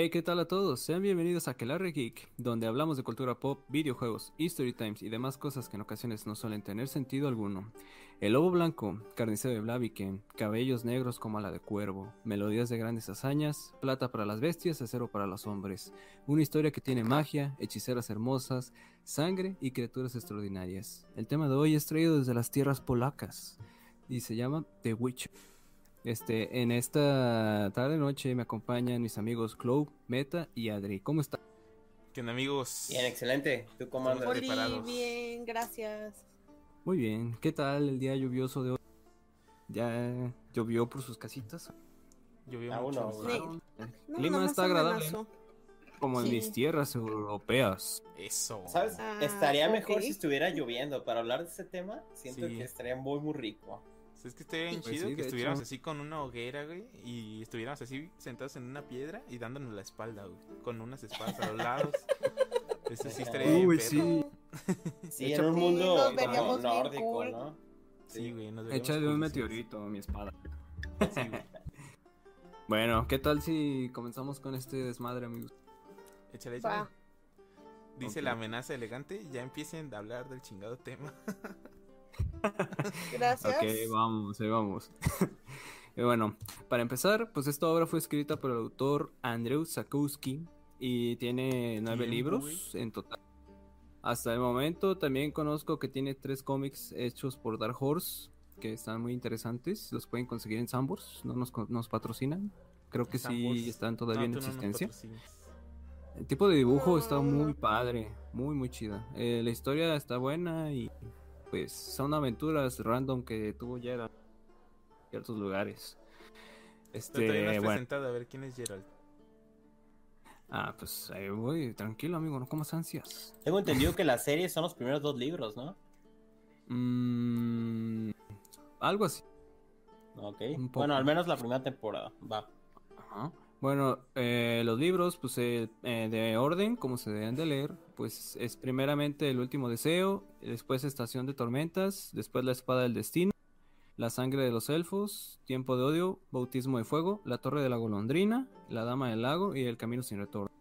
Hey, ¿qué tal a todos? Sean bienvenidos a Kelarre Geek, donde hablamos de cultura pop, videojuegos, history times y demás cosas que en ocasiones no suelen tener sentido alguno. El lobo blanco, carnicero de Blaviken, cabellos negros como la de cuervo, melodías de grandes hazañas, plata para las bestias, acero para los hombres. Una historia que tiene magia, hechiceras hermosas, sangre y criaturas extraordinarias. El tema de hoy es traído desde las tierras polacas y se llama The Witcher. Este, en esta tarde noche me acompañan mis amigos Clow, Meta y Adri. ¿Cómo están? ¿Qué amigos? Bien, excelente. ¿Tú cómo andas? Bien, gracias. Muy bien. ¿Qué tal el día lluvioso de hoy? ¿Ya llovió por sus casitas? Llovió Aún mucho. no. No, clima está agradable, como en mis tierras europeas. Eso. ¿Sabes? Ah, estaría mejor si estuviera lloviendo. Para hablar de ese tema, siento Sí. que estaría muy, muy rico. Es que estaría bien Pues chido sí, que estuviéramos hecho. así con una hoguera, güey, y estuviéramos así sentados en una piedra y dándonos la espalda, güey, con unas espadas a los lados. Eso sí estaría bien Uy, perro. sí. Sí, en un mundo nórdico, cool. ¿no? Sí, güey, nos Échale un cool, meteorito a mi espada. Sí, güey. Bueno, ¿qué tal si comenzamos con este desmadre, amigos? Échale, échale. Dice la amenaza elegante, ya empiecen a hablar del chingado tema. Gracias. Ok, vamos, ahí vamos. Y bueno, para empezar, pues esta obra fue escrita por el autor Andrzej Sapkowski y tiene nueve libros en total. Hasta el momento también conozco que tiene tres cómics hechos por Dark Horse que están muy interesantes. Los pueden conseguir en Sambors, no nos, patrocinan. Creo que Sambors. sí están todavía No, en no existencia. El tipo de dibujo está Ah. muy padre, muy muy chida. Eh, la historia está buena y pues son aventuras random que tuvo ya en ciertos lugares. Pero no Este, has bueno, presentado a ver quién es Gerald. ah, pues ahí voy, tranquilo amigo, no comas ansias. Tengo entendido que la serie son los primeros dos libros, ¿no? Mm, algo así. Ok. Un poco. Bueno, al menos la primera temporada. Va. Ajá. Bueno, eh, los libros, pues eh, eh, de orden, como se deben de leer, pues es primeramente el último deseo, después estación de tormentas, después la espada del destino, la sangre de los elfos, tiempo de odio, bautismo de fuego, la torre de la golondrina, la dama del lago y el camino sin retorno.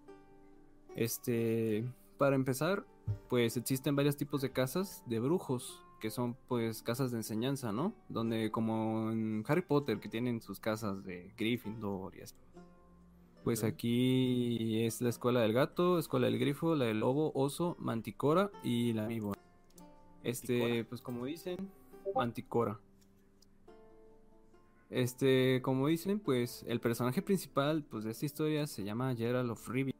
Este, para empezar, pues existen varios tipos de casas de brujos, que son pues casas de enseñanza, ¿no? Donde como en Harry Potter, que tienen sus casas de Gryffindor y así. Pues aquí es la escuela del gato, escuela del grifo, la del lobo, oso, manticora y la víbora. Este, ¿Manticora? pues como dicen, manticora. Este, como dicen, pues el personaje principal pues de esta historia se llama Geralt of Rivia.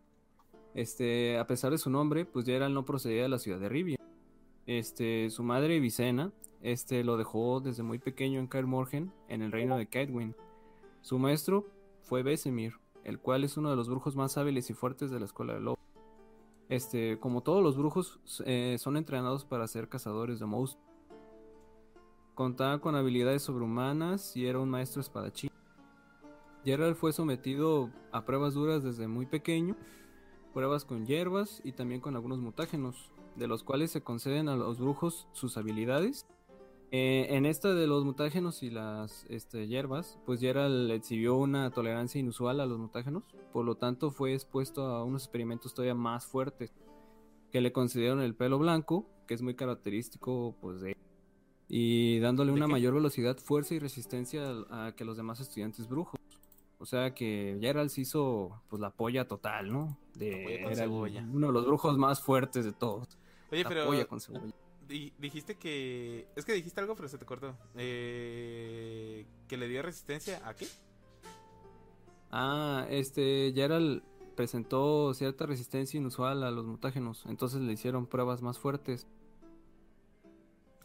Este, a pesar de su nombre, pues Geralt no procedía de la ciudad de Rivia. Este, su madre Vicena, este lo dejó desde muy pequeño en Kaer Morhen, en el reino de Kaedwen. Su maestro fue Besemir, el cual es uno de los brujos más hábiles y fuertes de la escuela de lobo. Este, como todos los brujos, eh, son entrenados para ser cazadores de monstruos. Contaba con habilidades sobrehumanas y era un maestro espadachín. Geralt fue sometido a pruebas duras desde muy pequeño, pruebas con hierbas y también con algunos mutágenos, de los cuales se conceden a los brujos sus habilidades. Eh, en esta de los mutágenos y las este, hierbas, pues Geralt exhibió una tolerancia inusual a los mutágenos, por lo tanto fue expuesto a unos experimentos todavía más fuertes, que le concedieron el pelo blanco, que es muy característico pues de él, y dándole ¿De una mayor velocidad, fuerza y resistencia a, a que los demás estudiantes brujos. O sea que Geralt se hizo pues la polla total, ¿no? De, con era uno de los brujos más fuertes de todos. Oye, la pero polla con cebolla. Di- dijiste que... Es que dijiste algo, pero se te cortó. Eh, que le dio resistencia a qué? Ah, este, Geralt presentó cierta resistencia inusual a los mutágenos, entonces le hicieron pruebas más fuertes.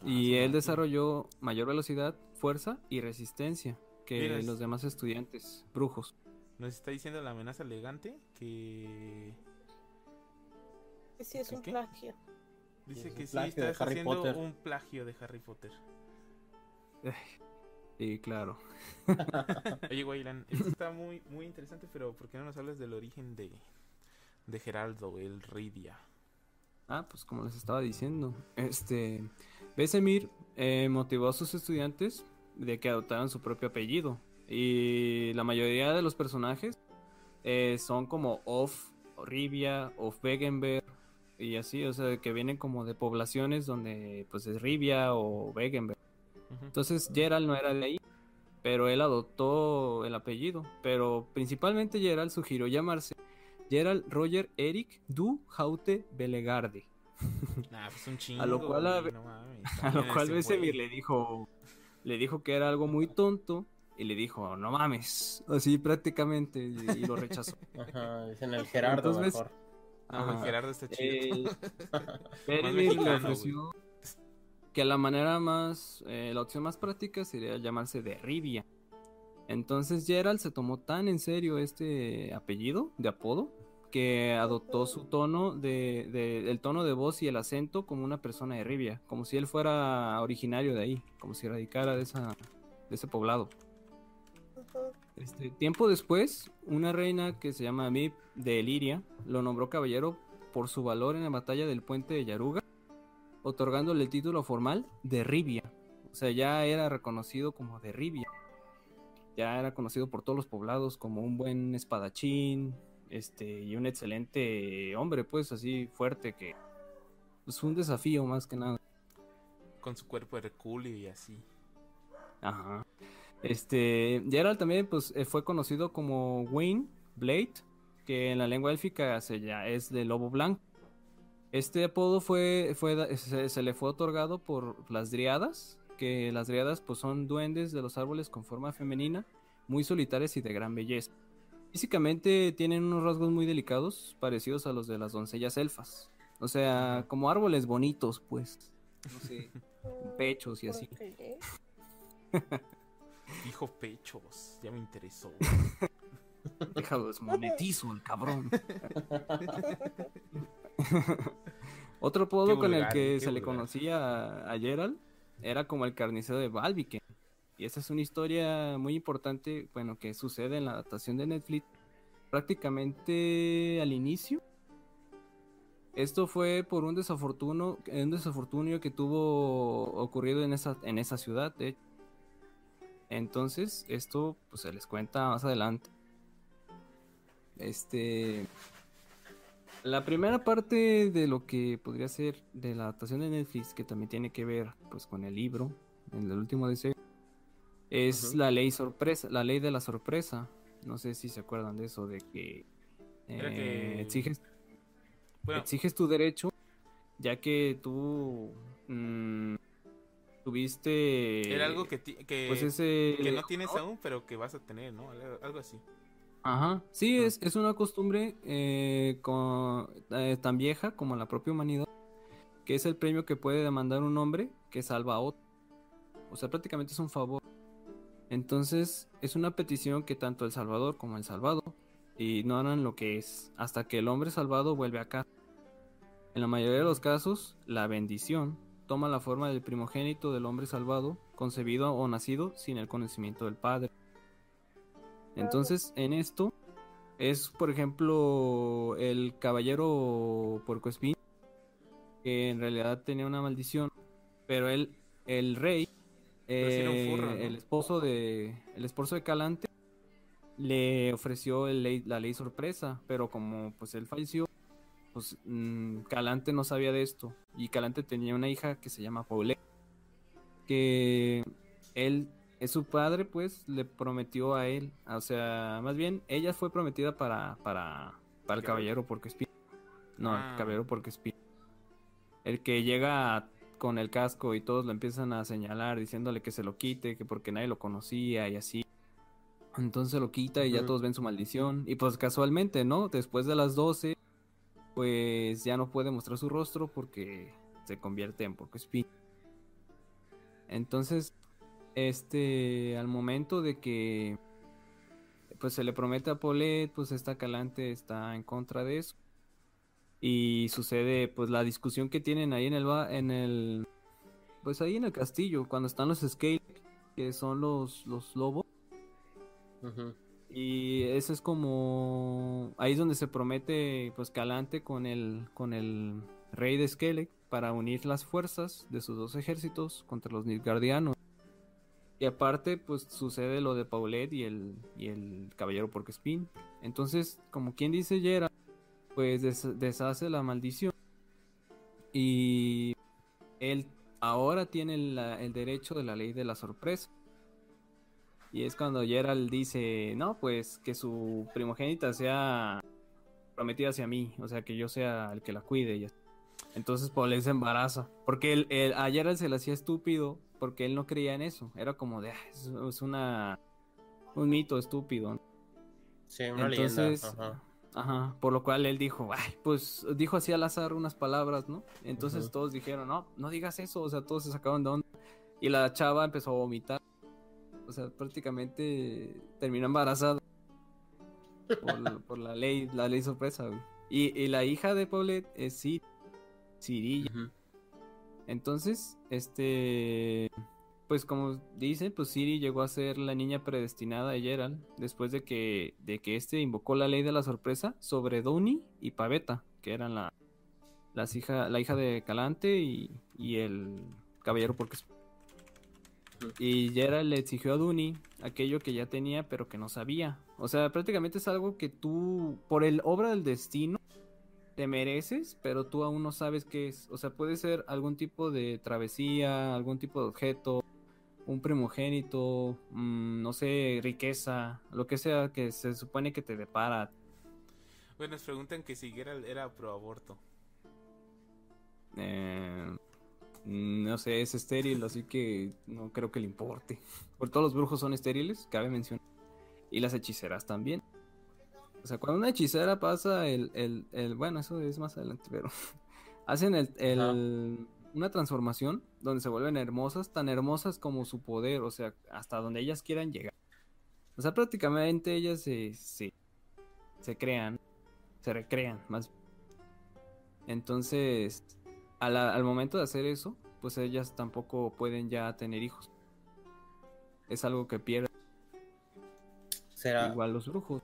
Ah, Y sí, él sí. desarrolló mayor velocidad, fuerza y resistencia que Mira, los demás estudiantes brujos. Nos está diciendo la amenaza elegante que... Sí, es un ¿Qué? plagio. Dice Es que sí estás haciendo Potter. un plagio de Harry Potter. Sí, claro. Oye, Wayland, esto está muy, muy interesante, pero ¿por qué no nos hablas del origen de, de Geraldo, el Ridia? Ah, pues como les estaba diciendo, este Besemir eh, motivó a sus estudiantes de que adoptaran su propio apellido y la mayoría de los personajes eh, son como Of, Rivia, Of Wegenberg y así, o sea, que vienen como de poblaciones donde pues es Rivia o Wegenberg. Entonces Gerald no era de ahí, pero él adoptó el apellido. Pero principalmente Gerald sugirió llamarse Gerald Roger Eric Du Haute Belegarde. Nah, pues un chingo. A lo cual a- güey, no mames, A lo cual güey. le dijo, le dijo que era algo muy tonto y le dijo, no mames, así prácticamente, y, y lo rechazó. Ajá, dicen el Gerardo Entonces, mejor. No, güey. Gerardo está chido. Eh, le ofreció que la manera más, eh, la opción más práctica sería llamarse de Rivia. Entonces Gerald se tomó tan en serio este apellido de apodo que adoptó su tono de, de- el tono de voz y el acento como una persona de Rivia, como si él fuera originario de ahí, como si radicara de esa, de ese poblado. Este, tiempo después, una reina que se llama Mip de Eliria lo nombró caballero por su valor en la batalla del puente de Yaruga, otorgándole el título formal de Rivia. O sea, ya era reconocido como de Rivia. Ya era conocido por todos los poblados como un buen espadachín, este, y un excelente hombre, pues así fuerte que pues fue un desafío más que nada. Con su cuerpo hercúleo y así. Ajá. Este, Gerald también pues eh, fue conocido como Wayne Blade, que en la lengua élfica se ya es de lobo blanco. Este apodo fue, fue se, se le fue otorgado por las driadas, que las driadas pues son duendes de los árboles con forma femenina, muy solitarias y de gran belleza. Físicamente tienen unos rasgos muy delicados, parecidos a los de las doncellas elfas. O sea, como árboles bonitos, pues. No sé, pechos y así. Dijo pechos, ya me interesó. Déjalo desmonetizo el cabrón. Otro apodo con el que se le conocía a, a Gerald era como el carnicero de Balviken. Y esta es una historia muy importante, bueno, que sucede en la adaptación de Netflix prácticamente al inicio. Esto fue por un desafortuno, un desafortunio que tuvo ocurrido en esa, en esa ciudad, de hecho. Entonces, esto pues se les cuenta más adelante. Este. La primera parte de lo que podría ser de la adaptación de Netflix, que también tiene que ver pues con el libro, en el último deseo, es la ley sorpresa, la ley de la sorpresa. No sé si se acuerdan de eso, de que, eh, que- exiges, Bueno, exiges tu derecho, ya que tú mm, tuviste era algo que, que, pues ese que no tienes aún, pero que vas a tener, ¿no? Algo- así. Ajá, sí, Ah. es, es una costumbre eh, con- eh, tan vieja como la propia humanidad, que es el premio que puede demandar un hombre que salva a otro. O sea, prácticamente es un favor. Entonces, es una petición que tanto el salvador como el salvado ignoran lo que es, hasta que el hombre salvado vuelve a casa. En la mayoría de los casos, la bendición toma la forma del primogénito del hombre salvado, concebido o nacido sin el conocimiento del padre. Entonces, en esto es, por ejemplo, el caballero puercoespín, que en realidad tenía una maldición, pero él, el rey, eh, el esposo de, el esposo de Calante, le ofreció el ley- la ley sorpresa, pero como pues él falleció, pues mm, Calante no sabía de esto y Calante tenía una hija que se llama Paulette, que él es su padre, pues le prometió a él, o sea, más bien ella fue prometida para para para el caballero porque espía. No, Ah. el caballero porque espía. El que llega con el casco y todos lo empiezan a señalar diciéndole que se lo quite, que porque nadie lo conocía y así. Entonces lo quita y ya todos ven su maldición. Y pues casualmente, ¿no? Después de las 12, pues ya no puede mostrar su rostro porque se convierte en porco espín. Entonces, este, al momento de que pues se le promete a Paulette, pues esta Calante está en contra de eso. Y sucede pues la discusión que tienen ahí en el en el pues ahí en el castillo cuando están los Scale que son los los lobos Ujú. Y eso es como ahí es donde se promete pues Calante con el con el rey de Skellig para unir las fuerzas de sus dos ejércitos contra los Nilfgaardianos. Y aparte, pues sucede lo de Paulette y el, y el caballero Porquespín. Entonces, como quien dice Geralt, pues des- deshace la maldición. Y él ahora tiene el derecho de la ley de la sorpresa. Y es cuando Geralt dice, no, pues que su primogénita sea prometida hacia mí, o sea, que yo sea el que la cuide. Y. Entonces Paulette se embaraza, porque él, él- a Geralt se le hacía estúpido, porque él no creía en eso. Era como de, "Ah, es, es una un mito estúpido. ¿no?". Sí, una Entonces, leyenda. Ajá. Ajá, por lo cual él dijo, ay, pues dijo así al azar unas palabras, ¿no? Entonces todos dijeron, no, no digas eso, o sea, todos se sacaron de onda. Y la chava empezó a vomitar. O sea, prácticamente terminó embarazada. Por, por la ley, la ley sorpresa, güey. Y, y la hija de Paulette es Ciri, Cirilla. Entonces, este, pues como dicen, pues Siri llegó a ser la niña predestinada de Geralt después de que, de que este invocó la ley de la sorpresa sobre Duni y Pavetta, que eran la, las hija, la hija de Calante y, y el caballero porque y Geralt le exigió a Duni aquello que ya tenía pero que no sabía. O sea, prácticamente es algo que tú, por el obra del destino, te mereces, pero tú aún no sabes qué es. O sea, puede ser algún tipo de travesía, algún tipo de objeto, un primogénito, mm, no sé, riqueza, lo que sea que se supone que te depara. Bueno, nos preguntan que si Geralt era pro aborto. Eh, no sé, es estéril, así que no creo que le importe. Por todos los brujos son estériles, cabe mencionar. Y las hechiceras también. O sea, cuando una hechicera pasa el, el, el- bueno, eso es más adelante, pero hacen el, el- una transformación donde se vuelven hermosas, tan hermosas como su poder, o sea, hasta donde ellas quieran llegar. O sea, prácticamente ellas se, se, se crean, se recrean más. Entonces, a la- al momento de hacer eso, pues ellas tampoco pueden ya tener hijos. Es algo que pierden Será. igual los brujos.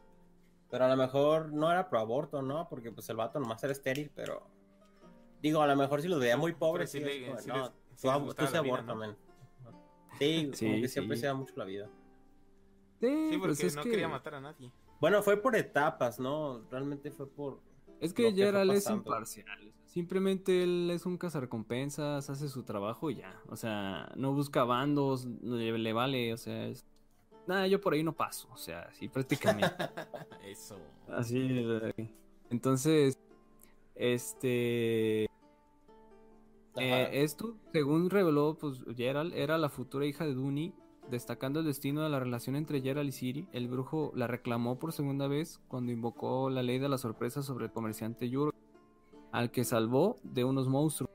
Pero a lo mejor no era pro aborto, ¿no? Porque pues el vato nomás era estéril, pero. Digo, a lo mejor si los veía muy pobres, sí sí, sí no, les- sí tú, les tú se. Sí, Sí, como que siempre sí. se da mucho la vida. Sí, Sí, pues porque es no que, quería matar a nadie. Bueno, fue por etapas, ¿no? Realmente fue por. Es que que fue Geralt es pasando. imparcial. Simplemente él es un cazarrecompensas, hace su trabajo y ya. O sea, no busca bandos, le, le vale, o sea, es... Nada, yo por ahí no paso, o sea, sí, prácticamente. Eso. Así. Entonces, este... Eh, esto, según reveló pues, Geralt, era la futura hija de Duni, destacando el destino de la relación entre Geralt y Ciri. El brujo la reclamó por segunda vez cuando invocó la ley de la sorpresa sobre el comerciante Yuro, al que salvó de unos monstruos.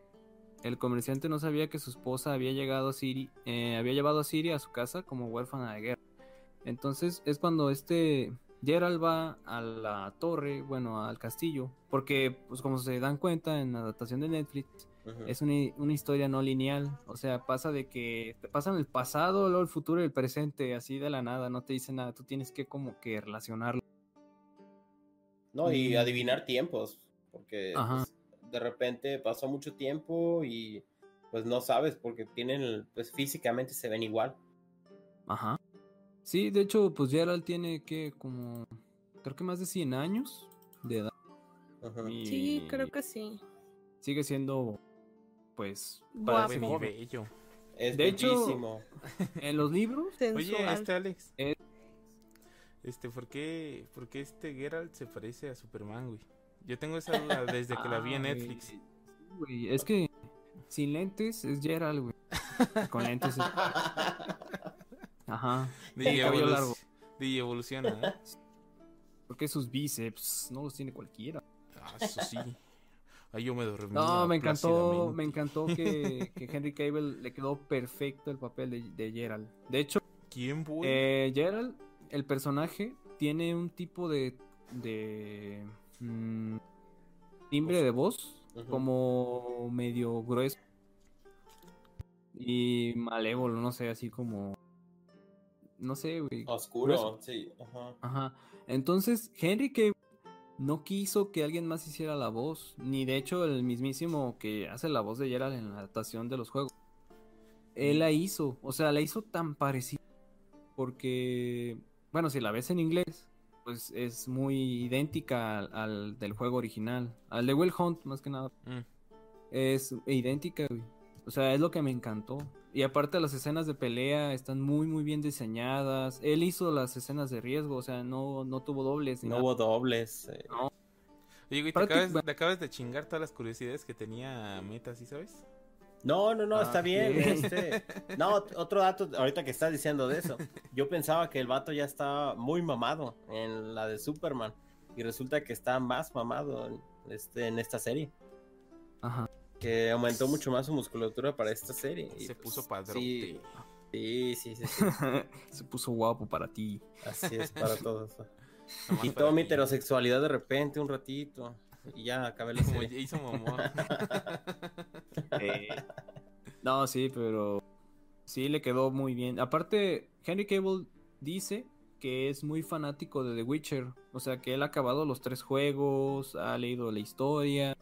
El comerciante no sabía que su esposa había llegado a Ciri, eh, había llevado a Ciri a su casa como huérfana de guerra. Entonces es cuando este Geralt va a la torre, bueno, al castillo, porque pues como se dan cuenta en la adaptación de Netflix, es una, una historia no lineal, o sea, pasa de que te pasan el pasado, luego el futuro y el presente, así de la nada, no te dice nada, tú tienes que como que relacionarlo. No, y Mm. adivinar tiempos, porque pues, de repente pasó mucho tiempo y pues no sabes porque tienen, pues físicamente se ven igual. Ajá. Sí, de hecho, pues Gerald tiene que como, creo que más de 100 años de edad. Ajá. y Sí, creo que sí. Sigue siendo, pues, Guapo. parece bello. Es De hecho- bellísimo. En los libros, Oye, este Alex. Este, ¿por qué, ¿por qué este Geralt se parece a Superman, güey? Yo tengo esa duda desde que la vi en Netflix. sí, güey, es que sin lentes es Gerald, güey. Con lentes es... Ajá. DJ, evolu- largo. DJ evoluciona, ¿eh? Porque sus bíceps no los tiene cualquiera. Ah, eso sí. Ahí yo me dormí. No, me encantó, me encantó que, que Henry Cable le quedó perfecto el papel de, de Gerald. De hecho, ¿Quién, güey? eh, Gerald, el personaje, tiene un tipo de, de mm, timbre de voz como medio grueso y malévolo, no sé, así como, no sé, güey. Oscuro, grueso. sí. Ajá. Ajá. Entonces, Henry Cable no quiso que alguien más hiciera la voz, ni de hecho el mismísimo que hace la voz de Gerald en la adaptación de los juegos. él la hizo, o sea, la hizo tan parecida porque, bueno, si la ves en inglés, pues es muy idéntica al, al del juego original, al de Will Hunt más que nada. Mm. Es idéntica, güey. O sea, es lo que me encantó. Y aparte las escenas de pelea están muy muy bien diseñadas. Él hizo las escenas de riesgo, o sea, no, no tuvo dobles. ni No nada. hubo dobles. eh. Oye, güey, te acabas, te acabas de chingar todas las curiosidades que tenía Meta, ¿sí sabes? No, no, no, Ah, está bien. ok. este. No, ot- otro dato, ahorita que estás diciendo de eso. Yo pensaba que el vato ya estaba muy mamado en la de Superman. Y resulta que está más mamado en, este, en esta serie. Ajá. Que aumentó mucho más su musculatura para esta serie. y, Se pues, puso padrote. Sí, sí, sí, sí, sí. Se puso guapo para ti. Así es para todos. Y toda mi heterosexualidad de repente, un ratito. Y ya acabé la Como serie. hizo Momoa. Eh, No, sí, pero sí le quedó muy bien. Aparte, Henry Cable dice que es muy fanático de The Witcher. O sea, que él ha acabado los tres juegos, ha leído la historia.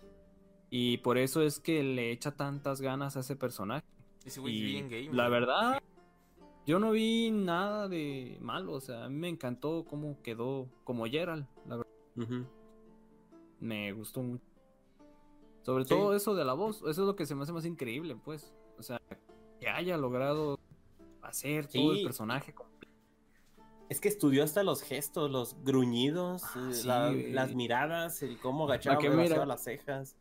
Y por eso es que le echa tantas ganas a ese personaje. Ese güey es Y bien gay. la verdad, yo no vi nada de malo. O sea, a mí me encantó cómo quedó como Gerald. La verdad, me gustó mucho. Sobre Sí. todo eso de la voz. Eso es lo que se me hace más increíble, pues. O sea, que haya logrado hacer todo el personaje. Es que estudió hasta los gestos, los gruñidos, Ah, eh, sí, la- güey. las miradas, el cómo agachaba mira. las cejas.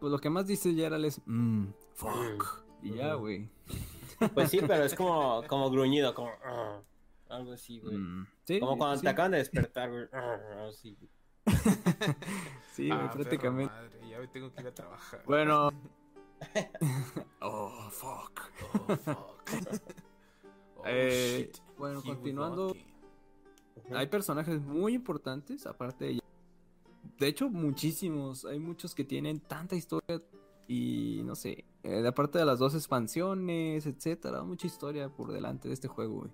Pues lo que más dice Gerald es, mmm, fuck. Y ya, güey. Pues sí, pero es como, como gruñido, como "Ah", algo así, güey. Mm, Como cuando te acaban de despertar, güey. Así. Sí, güey, Ah, prácticamente. madre, ya tengo que ir a trabajar. Bueno. oh, fuck. Oh, fuck. Oh, Eh, shit. bueno, He continuando. Hay personajes muy importantes, aparte de ella. De hecho, muchísimos. Hay muchos que tienen tanta historia y no sé. eh, aparte de las dos expansiones, etcétera. Mucha historia por delante de este juego, güey.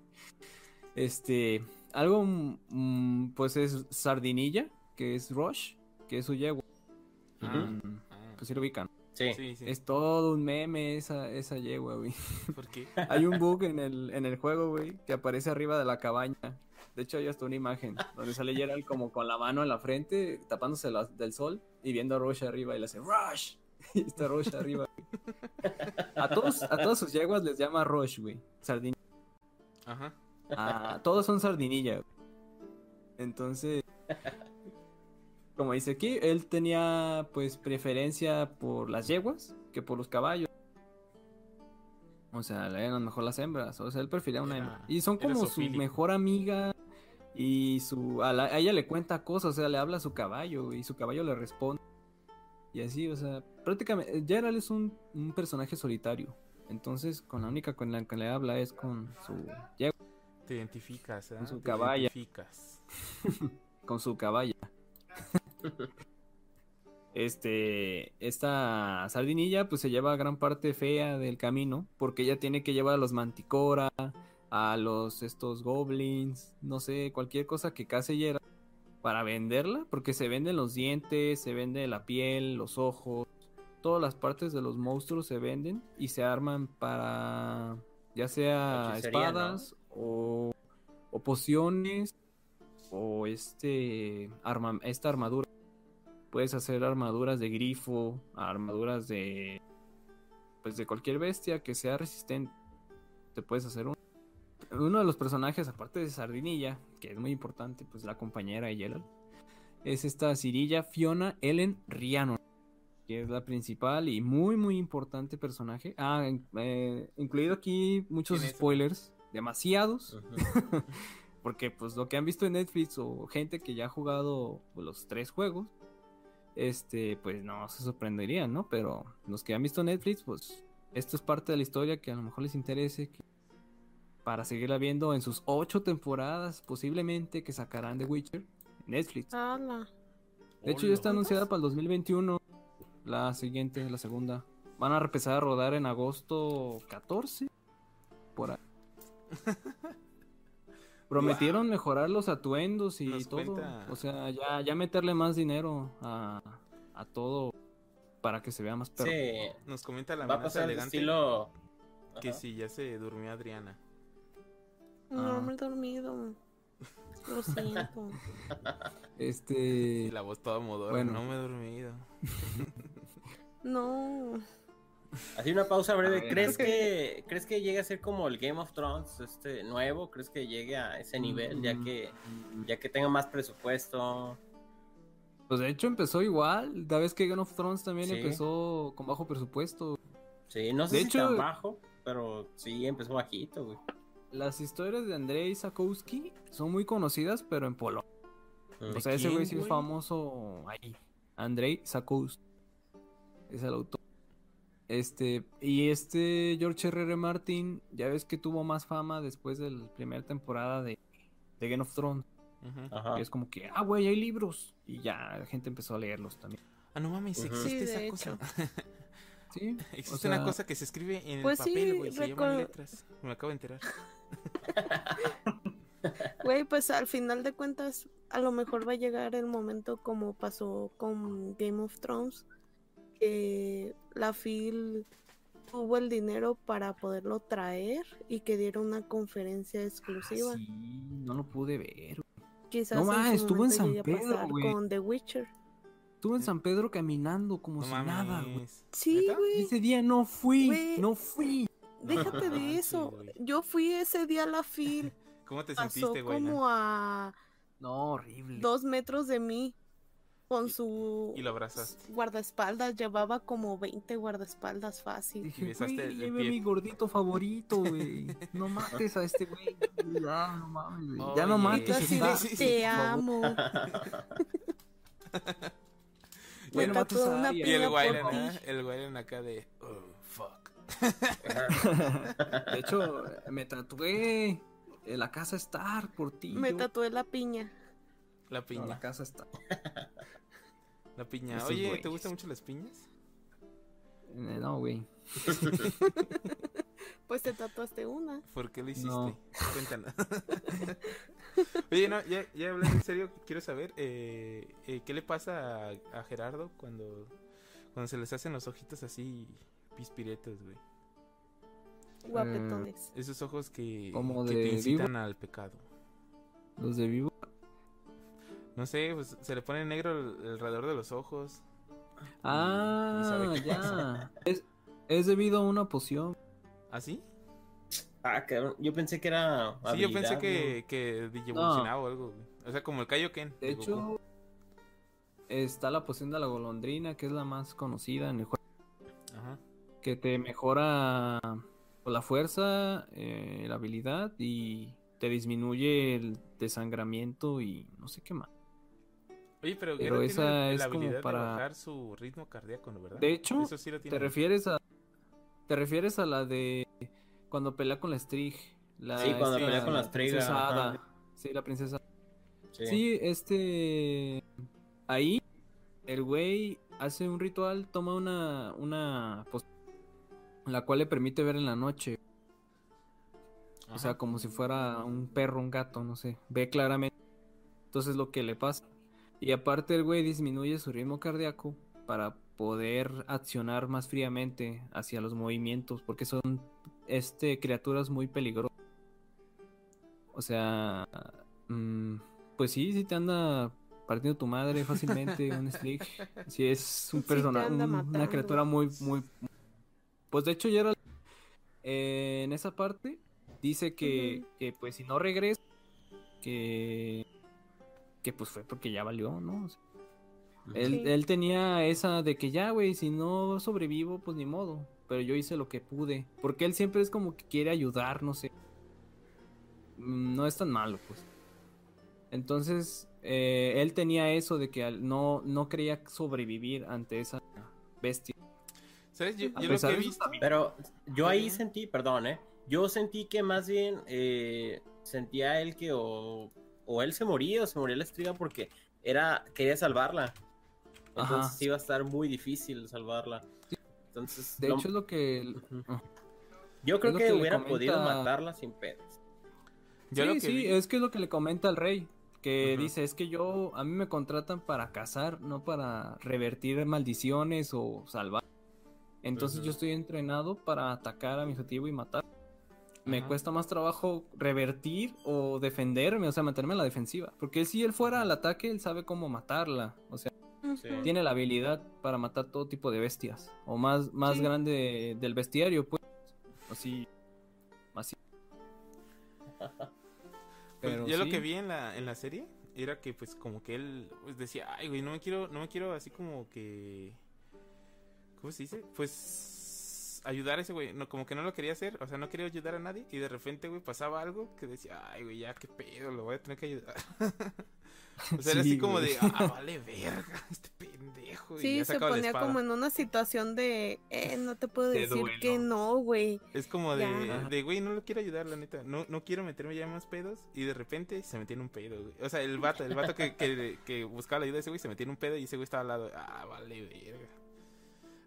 Este. Algo, mm, pues es Sardinilla, que es Rush, que es su yegua. Ah, pues sí lo ubican. Sí. Sí, sí. Es todo un meme esa, esa yegua, güey. ¿Por qué? Hay un bug en el, en el juego, güey, que aparece arriba de la cabaña. De hecho, hay hasta una imagen donde sale Gerald como con la mano en la frente, tapándose la- del sol y viendo a Rush arriba y le hace ¡Rush! Y está Rush arriba. güey. A todos, a todas sus yeguas les llama Rush, güey. Sardinilla. Ajá. Ah, todos son sardinilla. güey. Entonces, como dice aquí, él tenía pues preferencia por las yeguas que por los caballos. O sea, le eran mejor las hembras. O sea, él prefería una hembra. Y son como su mejor amiga. Y su a, la- a ella le cuenta cosas, o sea, le habla a su caballo y su caballo le responde. Y así, o sea, prácticamente Gerald es un, un personaje solitario. Entonces, con la única con la que le habla es con su yegua. Te identificas, ¿eh? Con su caballa. con su caballa. Este, esta sardinilla pues se lleva gran parte fea del camino porque ella tiene que llevar a los manticora, a los estos goblins, no sé, cualquier cosa que case Yera para venderla, porque se venden los dientes, se vende la piel, los ojos, todas las partes de los monstruos se venden y se arman para ya sea espadas o, o pociones o este arma, esta armadura. Puedes hacer armaduras de grifo, armaduras de pues de cualquier bestia que sea resistente. Te puedes hacer un uno de los personajes aparte de Sardinilla, que es muy importante, pues la compañera de Gerald, es esta Cirilla Fiona Ellen Rhiannon, que es la principal y muy muy importante personaje. Ah, eh, incluido aquí muchos spoilers, demasiados. Porque pues lo que han visto en Netflix o gente que ya ha jugado pues, los tres juegos, este, pues no se sorprenderían, ¿no? Pero los que han visto Netflix, pues esto es parte de la historia que a lo mejor les interese que- para seguirla viendo en sus ocho temporadas, posiblemente que sacarán de Witcher en Netflix. Ala. De hecho, ya está anunciada para el 2021, la siguiente, la segunda. Van a empezar a rodar en agosto 14, por ahí. Prometieron mejorar los atuendos y Nos todo. cuenta- O sea, ya, ya meterle más dinero a, a todo para que se vea más perro. Sí, Nos comenta la va a pasar elegante. estilo que Ajá. si ya se durmió Adriana. Ah. No me he dormido. Lo siento. Este. La voz toda modora. Bueno. No me he dormido. No. Así una pausa breve. ¿Crees que crees que llegue a ser como el Game of Thrones este nuevo? ¿Crees que llegue a ese nivel ya que ya que tenga más presupuesto? Pues de hecho empezó igual. La vez que Game of Thrones también Sí. empezó con bajo presupuesto. Sí, no sé De si hecho- tan bajo, pero sí empezó bajito, güey. Las historias de Andrei Sakowski son muy conocidas, pero en Polonia. O sea, ese güey sí es famoso ahí. Andrei Sakowski. Es el autor. Este, y este George R.R. Martin, ya ves que tuvo más fama después de la primera temporada de, de Game of Thrones. Ajá. Es como que, ah, güey, hay libros. Y ya la gente empezó a leerlos también. Ah, no mames, existe Sí, esa cosa. Sí, existe o sea, una cosa que se escribe en Pues el sí, papel, güey. se llaman letras. Me acabo de enterar. Güey, pues al final de cuentas, a lo mejor va a llegar el momento como pasó con Game of Thrones, que la Phil tuvo el dinero para poderlo traer y que diera una conferencia exclusiva. Ah, sí, no lo pude ver. Quizás No en su mames, estuvo en San Pedro, güey. con The Witcher. Estuve en San Pedro caminando como No si mames. nada, güey. Sí, ese día no fui, no fui. Déjate de eso. Yo fui ese día a la Phil. ¿Cómo te Pasó sentiste, güey? como a No, horrible. dos metros de mí con su Y lo abrazaste. guardaespaldas. Llevaba como 20 guardaespaldas fácil. Dije, besaste güey, el lleve mi gordito favorito, güey. No mates a este güey. Ya, no mames, güey. Ya no Oye. mates. Así está. de, sí, sí, te amo. Güey, Me no mates a una Y el favor. ¿eh? El Wylen acá de. Oh, fuck. De hecho, me tatué en la casa Star por ti. Me yo. tatué la piña. La No, piña. la casa Star. La piña. Esos Oye, ¿te gustan mucho las piñas? Eh, No, güey. Pues te tatuaste una. ¿Por qué lo hiciste? No. Cuéntanos. Oye, no, ya, ya hablando en serio, quiero saber eh, eh, qué le pasa a, a Gerardo cuando, cuando se les hacen los ojitos así pispiretos, güey. Guapetones. Esos ojos que, Como que de te incitan vivo. al pecado. Los de vivo. No sé, pues se le pone negro el- alrededor de los ojos. Ah, ya. Es, es debido a una poción. ¿Así? Ah, cabrón, yo pensé que era Sí, yo pensé que, que evolucionaba o algo. O sea, como el Kaioken. De de Goku. hecho, está la poción de la golondrina, que es la más conocida en el juego. Ajá. Que te mejora la fuerza, eh, la habilidad y te disminuye el desangramiento y no sé qué más. Oye, pero, esa tiene es la como habilidad para- de bajar su ritmo cardíaco, ¿no? ¿verdad? De hecho, Eso sí lo tiene. ¿Te refieres a te refieres a la de cuando pelea con la Strig? La, Sí, cuando esta, pelea con la Strig. Sí, la princesa. Sí. Sí, este ahí el güey hace un ritual, toma una una pos- la cual le permite ver en la noche, o sea, como si fuera un perro, un gato, no sé, ve claramente. Entonces lo que le pasa. Y aparte el güey disminuye su ritmo cardíaco para poder accionar más fríamente hacia los movimientos, porque son este criaturas muy peligrosas. O sea, mm, pues sí, si te anda partiendo tu madre fácilmente un Slig. Si es un Sí personaje, una criatura muy, muy. Pues de hecho ya era eh, en esa parte dice que, que pues si no regresa, que que pues fue porque ya valió, ¿no? O sea, él, Sí. él tenía esa de que ya, güey, si no sobrevivo, pues ni modo. Pero yo hice lo que pude. Porque él siempre es como que quiere ayudar, no sé. Mm, No es tan malo, pues. Entonces, eh, él tenía eso de que al- no, no creía sobrevivir ante esa bestia. ¿Sabes? Yo, lo que he visto. Pero yo ahí sentí, perdón, ¿eh? Yo sentí que más bien eh, sentía él que o, o él se moría o se moría la estriga porque era quería salvarla. Entonces Ajá. iba a estar muy difícil salvarla. Entonces, De no- hecho, es lo que. Yo creo que, que le hubiera comenta- podido matarla sin pedos. Yo sí, lo que sí, vi- es que es lo que le comenta al rey. Que dice, es que yo, a mí me contratan para cazar, no para revertir maldiciones o salvar. Entonces yo estoy entrenado para atacar a mi objetivo y matar. Me Ajá. cuesta más trabajo revertir o defenderme, o sea, mantenerme en la defensiva. Porque si él fuera al ataque, él sabe cómo matarla. O sea, Sí. Tiene la habilidad para matar todo tipo de bestias. O más, más Sí. grande del bestiario, pues. Así. Así. Pues, Pero yo lo que vi en la, en la serie era que pues como que él pues, decía, ay güey, no me quiero, no me quiero así como que ¿cómo se dice? Pues ayudar a ese güey, no, como que no lo quería hacer, o sea, no quería ayudar a nadie y de repente, güey, pasaba algo que decía, ay güey, ya qué pedo, lo voy a tener que ayudar. o sea, era Sí, así como de, ah, vale verga, este pendejo. y Sí, ya se ponía como en una situación de, eh, no te puedo De decir duelo. que no, güey. Es como de, Ya. de, güey, no lo quiero ayudar, la neta. No, no quiero meterme ya en más pedos. Y de repente se metía en un pedo, güey. O sea, el vato, el vato que, que, que buscaba la ayuda de ese güey se metía en un pedo y ese güey estaba al lado. Ah, vale, verga.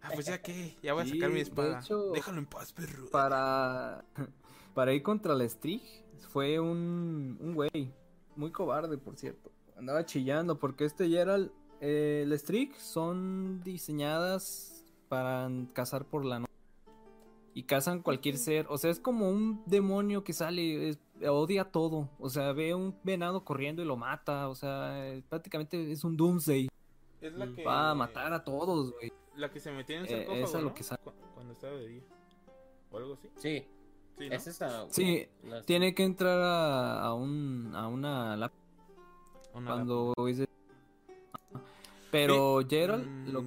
Ah, pues ya qué, ya voy a sacar Sí, mi de espada. hecho, Déjalo en paz, perro. Para, para ir contra la Strig fue un, un güey muy cobarde, por cierto. Andaba chillando porque este Gerald, eh, el Strig son diseñadas para cazar por la noche. Y cazan cualquier ser. O sea, es como un demonio que sale, es- odia todo. O sea, ve un venado corriendo y lo mata. O sea, eh, prácticamente es un Doomsday. Es la que, Va a matar a todos, güey. La que se metía en el Eh, sarcófago, es lo ¿no? que Cuando estaba de día. O algo así. Sí, Sí, ¿no? es esa. Sí, la- Tiene que entrar a, a un, a una lap- Una cuando de- Pero Gerald, Mm. lo-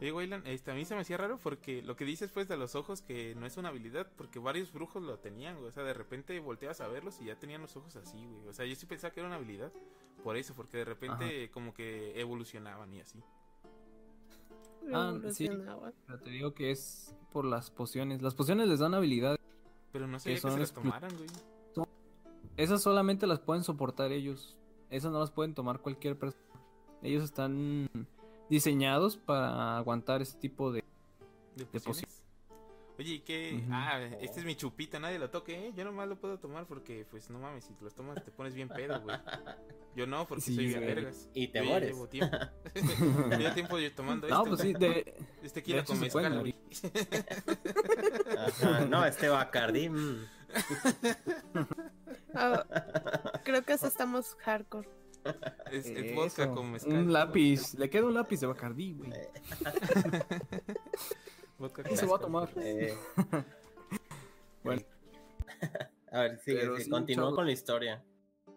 Oye, Wayland, este, a mí se me hacía raro porque lo que dices pues de los ojos que no es una habilidad, porque varios brujos lo tenían, güey. O sea, de repente volteabas a verlos y ya tenían los ojos así, güey. O sea, yo sí pensaba que era una habilidad por eso, porque de repente como que evolucionaban y así. Ah, sí. Pero te digo que es por las pociones. Las pociones les dan habilidad. Pero no sé Que que son se las tomaran, güey. Esas solamente las pueden soportar ellos. Esas no las pueden tomar cualquier persona. Ellos están diseñados para aguantar ese tipo de... De De pociones. Oye, ¿y qué? Ah, este es mi chupita, nadie lo toque, ¿eh? Yo nomás lo puedo tomar porque, pues, no mames, si te los tomas te pones bien pedo, güey. Yo no, porque Sí, soy bien vergas. Y te mueres. Llevo tiempo. Llevo tiempo yo tomando No, esto. pues sí, de... Es tequila de hecho con mezcal, güey. Ajá, No, este Bacardi. mm. Ah, creo que eso estamos hardcore. Es el vodka con mezcal. Un lápiz. Le queda un lápiz de Bacardí, güey. Vodka Eso con va a tomar. Eh, Bueno. A ver, sigue, sigue, sí, continúa con la historia.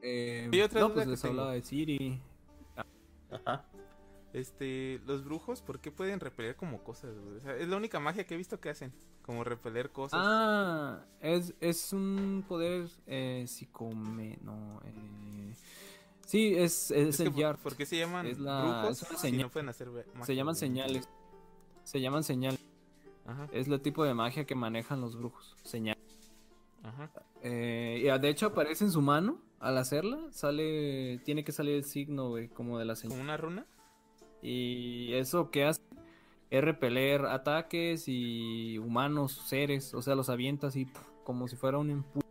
Eh, Y otra no, pues que les tengo. hablaba de Siri. Ajá. Este, los brujos, ¿por qué pueden repeler como cosas? O sea, es la única magia que he visto que hacen. Como repeler cosas. Ah, es, es un poder eh, psicome... No, eh... Sí, es, es, Es el por- Yard. ¿Por qué se llaman Es la- brujos es una si señal. no pueden hacer magia, Se llaman señales. Se llaman señales. Ajá, Es el tipo de magia que manejan los brujos. Señal. ajá. Eh, y de hecho aparece en su mano. Al hacerla, sale. Tiene que salir el signo, güey, como de la señal. ¿Como una runa? Y eso que hace es repeler ataques y humanos, seres. O sea, los avienta así puf, como si fuera un empuje.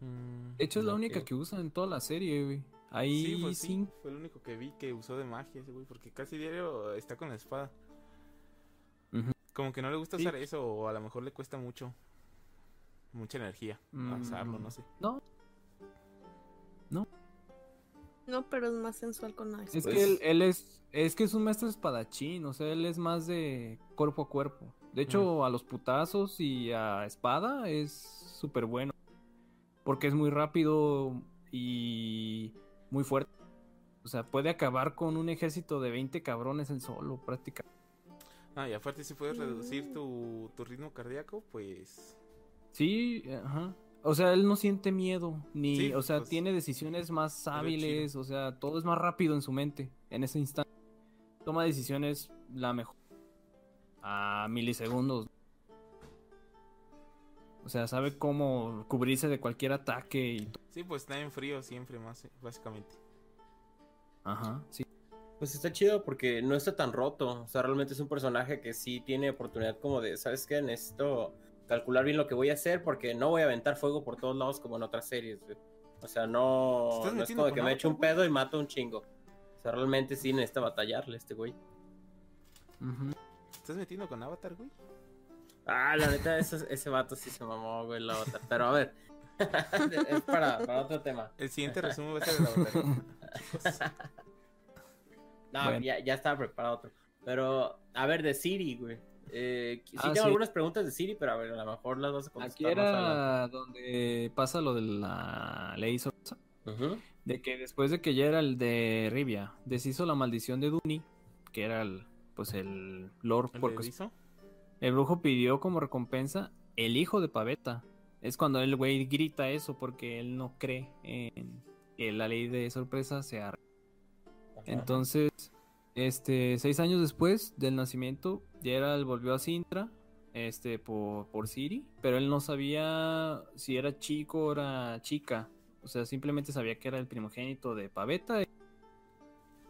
Mm, De hecho, es la única que usa en toda la serie, güey. Sí, pues sí, cinco. fue el único que vi que usó de magia ese güey, porque casi diario está con la espada. Como que no le gusta Sí. usar eso, o a lo mejor le cuesta mucho. Mucha energía Mm. usarlo, no sé. No, No, pero es más sensual con la es Pues- que él, él es. Es que es un maestro espadachín. O sea, él es más de cuerpo a cuerpo. De hecho, a los putazos y a espada es súper bueno. Porque es muy rápido y muy fuerte. O sea, puede acabar con un ejército de 20 cabrones en solo, prácticamente. Ah, y aparte si puedes reducir Mm. tu, tu ritmo cardíaco, pues... Sí, ajá. O sea, él no siente miedo, ni, Sí, o sea, pues, tiene decisiones más hábiles, o sea, todo es más rápido en su mente en ese instante. Toma decisiones la mejor a milisegundos. O sea, sabe cómo cubrirse de cualquier ataque y Sí, pues está en frío siempre, más básicamente. ajá, sí. Pues está chido porque no está tan roto. O sea, realmente es un personaje que sí tiene oportunidad como de, ¿sabes qué? Necesito calcular bien lo que voy a hacer porque no voy a aventar fuego por todos lados como en otras series. güey. O sea, no, ¿Te estás no es como que me Avatar, echo un pedo y mato un chingo. O sea, realmente sí necesita batallarle este güey. Ujú. ¿Te ¿Estás metiendo con Avatar, güey? Ah, la neta, ese, ese vato sí se mamó, güey, la otra. Pero a ver, es para, para otro tema. El siguiente resumen va a ser el Avatar. No, Bueno. ya, ya estaba preparado otro. Pero, a ver, de Siri, güey. Eh, sí Ah, tengo sí. algunas preguntas de Siri, pero a ver, a lo mejor las vas a contestar Aquí más era donde pasa lo de la ley sorpresa. De que después de que ya era el de Rivia, deshizo la maldición de Duni, que era el, pues el Lord ¿El por de cos- Erizo? El brujo pidió como recompensa el hijo de Paveta. Es cuando el güey grita eso porque él no cree en que la ley de sorpresa sea. real. Entonces, este, seis años después del nacimiento, Gerald volvió a Sintra, este, por, por Siri, pero él no sabía si era chico o era chica. O sea, simplemente sabía que era el primogénito de Paveta.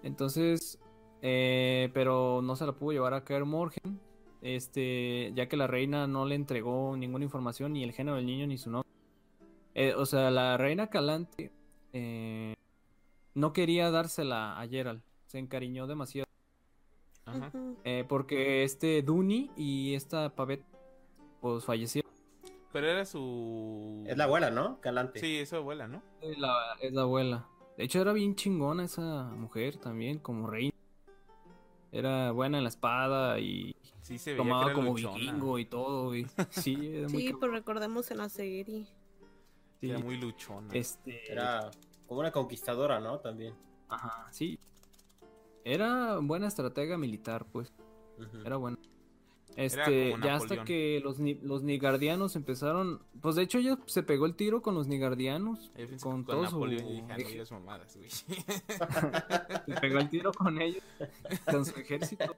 Entonces, eh, pero no se la pudo llevar a Kaer Morhen, este, ya que la reina no le entregó ninguna información, ni el género del niño, ni su nombre. Eh, o sea, la reina Calante eh, no quería dársela a Gerald, se encariñó demasiado. Ajá. Eh, porque este Duni y esta Pavetta pues fallecieron. Pero era su. Es la abuela, ¿no? Calante. Sí, es su abuela, ¿no? Es la, es la abuela. De hecho, era bien chingona esa mujer también, como reina. Era buena en la espada y Sí, se veía tomaba como luchona. vikingo y todo, güey. Sí, era muy Sí, cabrón. pues recordemos en la serie. Sí. Era muy luchona. Este, Era como una conquistadora, ¿no? También. Ajá, sí. Era buena estratega militar, pues. Era buena. Este, ya hasta que los, ni- los nigardianos empezaron. Pues de hecho, ella se pegó el tiro con los nigardianos. Con que todo su. Dije, ah, no mamadas, güey. se pegó el tiro con ellos. Con su ejército.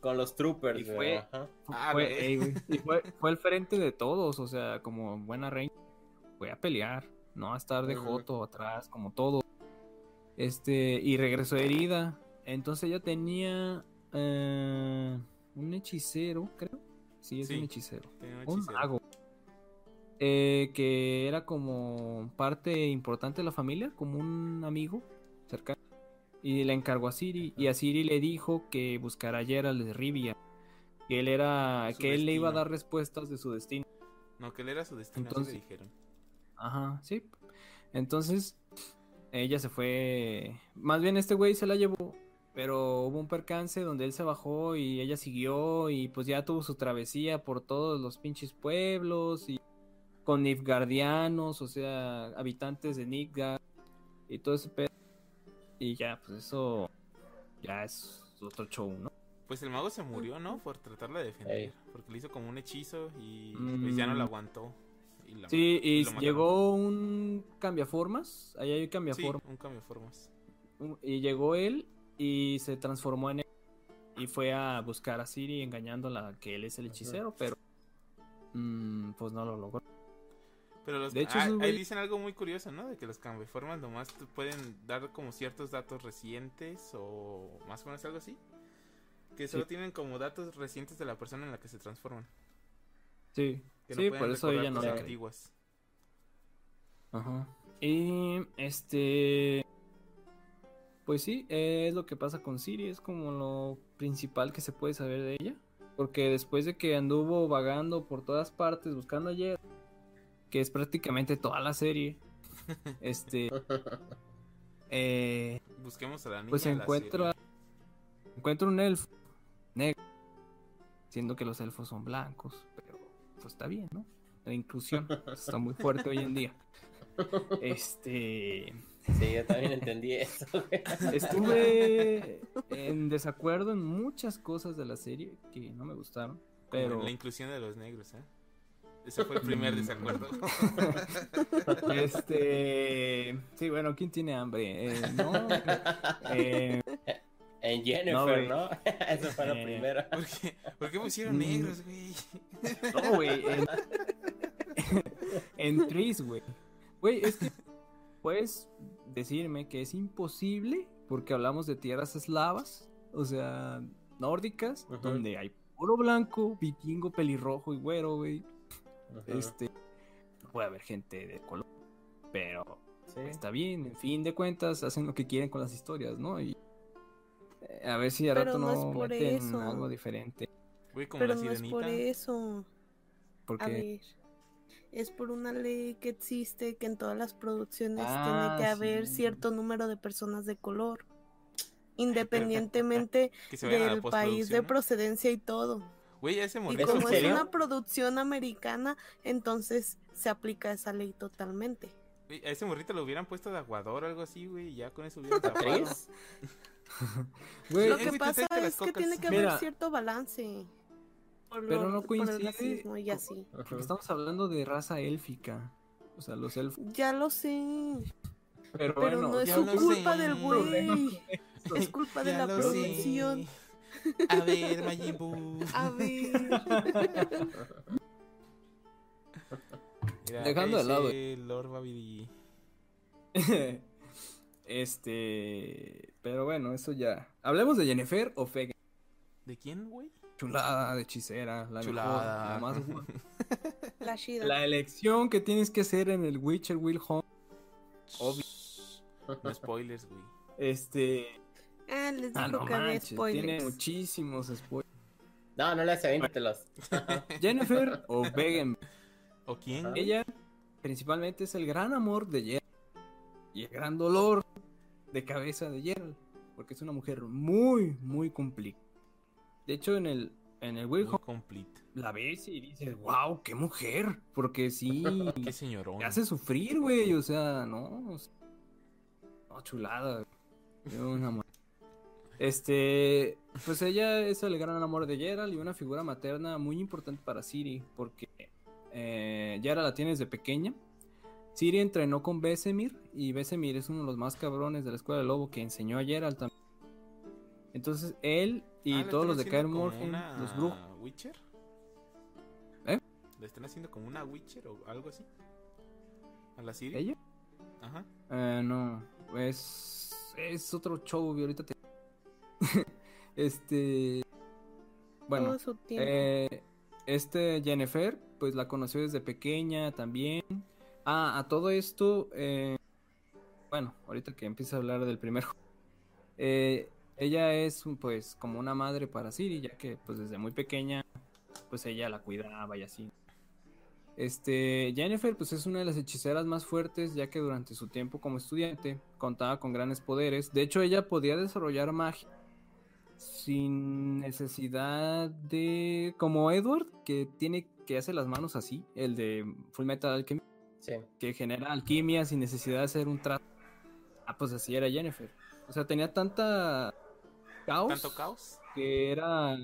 Con los troopers, Y fue- ajá. Ah, fue, güey, y fue, fue el frente de todos. O sea, como buena reina. Fue a pelear. No a estar de joto atrás, como todo. Este, y regresó herida. Entonces ella tenía. eh, un hechicero, creo. Sí, es Sí. un hechicero. Tenía un mago. Eh, que era como parte importante de la familia, como un amigo cercano. Y le encargó a Siri. Y a Siri le dijo que buscara a Gerald de Rivia. Que él era. Su que él le iba a dar respuestas de su destino. No, que él era su destino, Entonces- así le dijeron. Ajá, sí. Entonces, ella se fue. Más bien este güey se la llevó. Pero hubo un percance donde él se bajó y ella siguió. Y pues ya tuvo su travesía por todos los pinches pueblos. Y con Nilfgaardianos, o sea, habitantes de Nilfgaard. Y todo ese pedo. Y ya, pues eso. Ya es otro show, ¿no? Pues el mago se murió, ¿no? Por tratarla de defender. Porque le hizo como un hechizo y pues ya no Mm. la aguantó. Y la- Sí, y llegó un cambiaformas. Ahí hay Sí, cambiaformas. un cambio de formas. Un- Y llegó él y se transformó en él. Y fue a buscar a Siri engañándola que él es el hechicero, pero mm, pues no lo logró. Pero los, De hecho, ah, ahí dicen algo muy curioso, ¿no? De que los cambiaformas nomás pueden dar como ciertos datos recientes o más o menos algo así. Que solo Sí. tienen como datos recientes de la persona en la que se transforman. Sí, Que sí, por eso ella no cree. antiguas. Ajá. Y este. Pues sí, es lo que pasa con Siri, es como lo principal que se puede saber de ella. Porque después de que anduvo vagando por todas partes buscando ayer, que es prácticamente toda la serie, este. eh, Busquemos a la niña. pues encuentra encuentra un elfo negro siendo que los elfos son blancos pero pues está bien no la inclusión está muy fuerte hoy en día este Sí, yo también entendí eso, estuve en desacuerdo en muchas cosas de la serie que no me gustaron pero la inclusión de los negros, ¿eh? Ese fue el primer Mm. desacuerdo. este sí bueno quién tiene hambre Eh, no eh, En Jennifer, No, güey. ¿no? Esa fue la Eh, primera. ¿Por qué, ¿Por qué pusieron Mm. negros, güey? No, güey. En, en Tris, güey. Güey, es que puedes decirme que es imposible porque hablamos de tierras eslavas, o sea, nórdicas, donde hay puro blanco, vikingo, pelirrojo y güero, güey. Este, puede haber gente de color, pero Sí. está bien, en fin de cuentas, hacen lo que quieren con las historias, ¿no? Y A ver si al Pero rato no no, es por meten eso. algo diferente. Güey, como Pero la no es por eso. A Porque ver. Es por una ley que existe que en todas las producciones Ah, tiene que haber cierto número de personas de color. Independientemente a del país de procedencia y todo. Güey, ese Y morrito. ¿Eso en como es serio? una producción americana, entonces se aplica esa ley totalmente. Güey, a ese morrito lo hubieran puesto de aguador o algo así, güey, ya con eso hubieran Lo que pasa es que tiene que Mira. haber cierto balance. Por Pero lo- no por el coincide racismo y así. porque Ajá. estamos hablando de raza élfica. O sea, los elfos. Ya lo sé. Pero, Pero bueno, no es su culpa sé. del güey. Es culpa de la sé. producción. A ver, Majin Buu. A ver. Mira, Dejando de ¿qué lado- Lord Babidi. este. Pero bueno, eso ya. Hablemos de Jennifer o Fege. ¿De quién, güey? Chulada de hechicera. La Chulada. Mejor, la, más guapa. La la elección que tienes que hacer en el Witcher Will Home. Obvio. No spoilers, güey. Este. Ah, les Ah, digo no que había manches. Tiene spoilers. muchísimos spoilers. No, no le hace avéntatelos. Jennifer o Vegan. ¿O quién? Ah. Ella principalmente es el gran amor de Geralt y el gran dolor de cabeza de Geralt, porque es una mujer muy, muy complicada. De hecho, en el, en el Will complete. la ves y dices, wow, qué mujer, porque sí, Qué señorón. te hace sufrir, güey, o sea, no, o sea, no, chulada, una Este, pues ella es el gran amor de Geralt y una figura materna muy importante para Siri, porque eh, la tiene desde pequeña. Siri entrenó con Besemir y Besemir es uno de los más cabrones de la escuela de lobo que enseñó a Geralt también. Entonces él y Ah, ¿le todos los de Kaer una los brujos. Witcher? ¿Eh? ¿Le están haciendo como una Witcher o algo así? ¿A la Siri? ¿Ella? Ajá. Eh, no, es, es otro show y ahorita te... este... Bueno, Todo su tiempo. Eh, este Jennifer, pues la conoció desde pequeña también. Ah, a todo esto, eh, bueno, ahorita que empiece a hablar del primer juego, eh, ella es pues como una madre para Siri, ya que pues desde muy pequeña, pues ella la cuidaba y así. Este, Jennifer pues es una de las hechiceras más fuertes, ya que durante su tiempo como estudiante contaba con grandes poderes. De hecho, ella podía desarrollar magia sin necesidad de como Edward que tiene que hace las manos así el de Full Metal Alchemy Sí. que genera alquimia sin necesidad de hacer un trato ah pues así era Jennifer o sea tenía tanta caos ¿Tanto caos? que era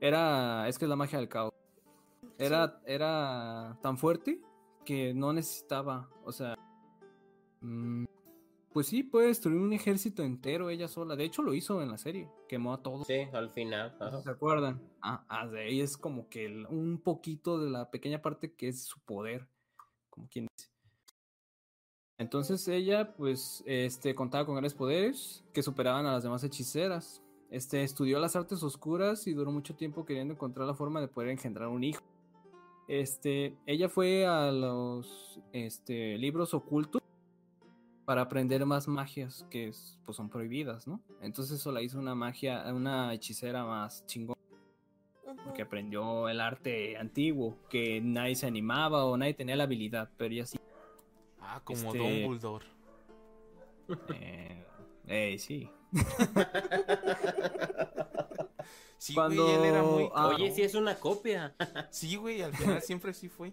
era es que es la magia del caos era era tan fuerte que no necesitaba o sea mm, pues sí puede destruir un ejército entero ella sola de hecho lo hizo en la serie quemó a todos Sí, al final. ajá. ¿Se acuerdan? Ah, ah, de ahí es como que el- un poquito de la pequeña parte que es su poder, como quien dice. Entonces ella, pues, este, contaba con grandes poderes que superaban a las demás hechiceras. Este, estudió las artes oscuras y duró mucho tiempo queriendo encontrar la forma de poder engendrar un hijo. Este, ella fue a los, este, libros ocultos para aprender más magias que es- pues son prohibidas, ¿no? Entonces eso la hizo una magia, una hechicera más chingón. Porque aprendió el arte antiguo, que nadie se animaba o nadie tenía la habilidad, pero ella sí. Ah, como Este- Dumbledore. Eh, ey, sí. Sí, Cuando- güey, él era muy... ah, Oye, sí es una copia. Sí, güey, al final siempre sí fue.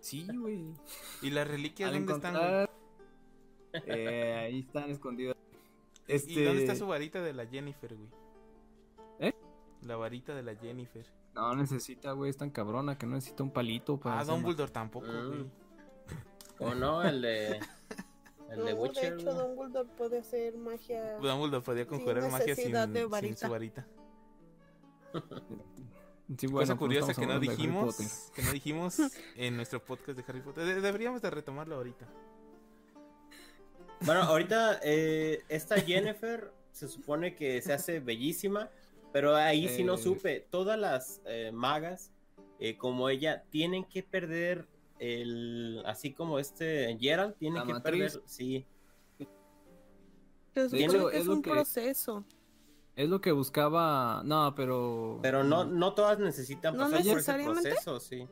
Sí, güey. ¿Y las reliquias Al dónde están, güey? encontrar... Eh, ahí están escondidas. Este... ¿Y dónde está su varita de la Jennifer, güey? La varita de la Jennifer. No necesita, güey, es tan cabrona que no necesita un palito para Ah, Dumbledore tampoco, Mm. güey. ¿O no? El de. El de No, Witcher. de hecho, güey. Dumbledore puede hacer magia. Dumbledore podía conjurar magia sin, de sin su varita. Sí, Cosa bueno, pues curiosa que no dijimos, que no dijimos en nuestro podcast de Harry Potter. De- deberíamos de retomarlo ahorita. Bueno, ahorita eh, esta Jennifer se supone que se hace bellísima, pero ahí sí no Eh. supe. Todas las eh, magas, eh, como ella, tienen que perder el. Así como este Gerald, tiene La que matriz. perder. Sí. De hecho, que es un que- proceso. Es lo que buscaba. No, pero. Pero no, no todas necesitan No pasar por ese necesariamente. proceso, sí.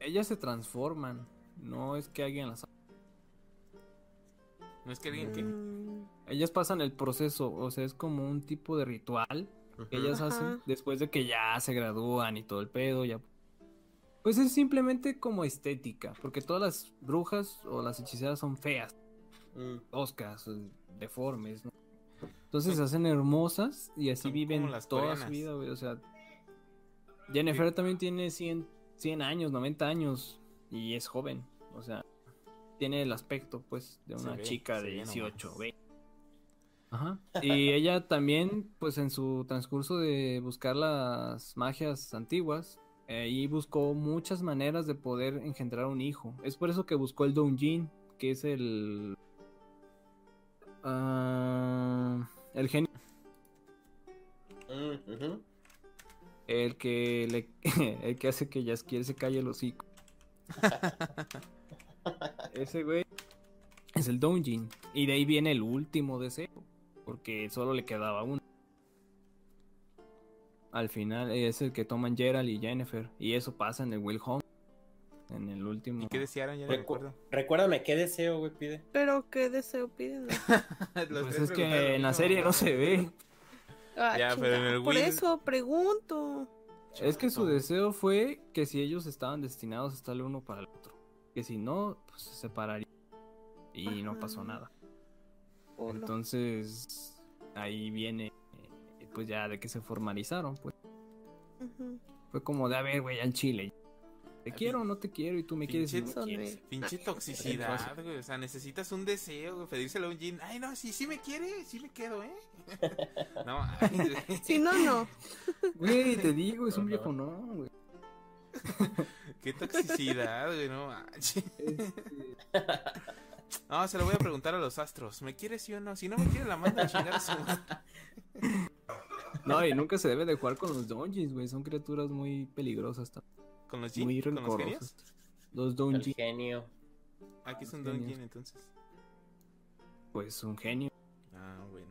Ellas se transforman. No es que alguien las. No es que alguien que. Mm, Ellas pasan el proceso. O sea, es como un tipo de ritual que ellas Ajá. hacen después de que ya se gradúan y todo el pedo. Ya. Pues es simplemente como estética. Porque todas las brujas o las hechiceras son feas. Mm. toscas, deformes, ¿no? Entonces se hacen hermosas y así Son viven las toda coreanas. su vida, güey. O sea, Jennifer también tiene 100, 100 años, 90 años y es joven. O sea, tiene el aspecto, pues, de una ve, chica de ve 18, nomás. 20. Ajá. Y ella también, pues, en su transcurso de buscar las magias antiguas, ahí buscó muchas maneras de poder engendrar un hijo. Es por eso que buscó el Doujin, que es el Ah, el genio, Mm, el que le, el que hace que Jaskier se calle el hocico. Ese güey es el Doujin. Y de ahí viene el último deseo. Porque solo le quedaba uno. Al final es el que toman Gerald y Jennifer. Y eso pasa en el Will Home. En el último. ¿Y qué desearon? Ya no Recu- recuerdo. Recuérdame qué deseo, güey, pide. Pero qué deseo piden. Los Pues es que en la serie no se ve. Ah, Ya, pero en chinga, el Por Will- eso pregunto. Es que su deseo fue que si ellos estaban destinados a estar el uno para el otro. Que si no, pues se separarían. Y no pasó nada. Entonces, ahí viene, eh, pues ya de que se formalizaron, pues. Fue como de, a ver, güey, al chile. ¿Te quiero o no te quiero? Y tú me quieres no pinche- me quieres. Pinche toxicidad, güey. O sea, necesitas un deseo, güey. Pedírselo a un Jin. Ay, no, si sí me quiere, sí me quedo, ¿eh? no, ay. Si no, no. Güey, te digo, es un viejo no, güey. Qué toxicidad, güey, no manches. Este, No, se lo voy a preguntar a los astros. ¿Me quiere sí o no? Si no me quiere, la manda a chingar a su madre. No, y nunca se debe de jugar con los donjins, güey. Son criaturas muy peligrosas, ¿Con los muy ¿Con los genios? Los El donjins, genio. Aquí es un Genios. Don Jin, entonces. pues un genio. Ah, bueno.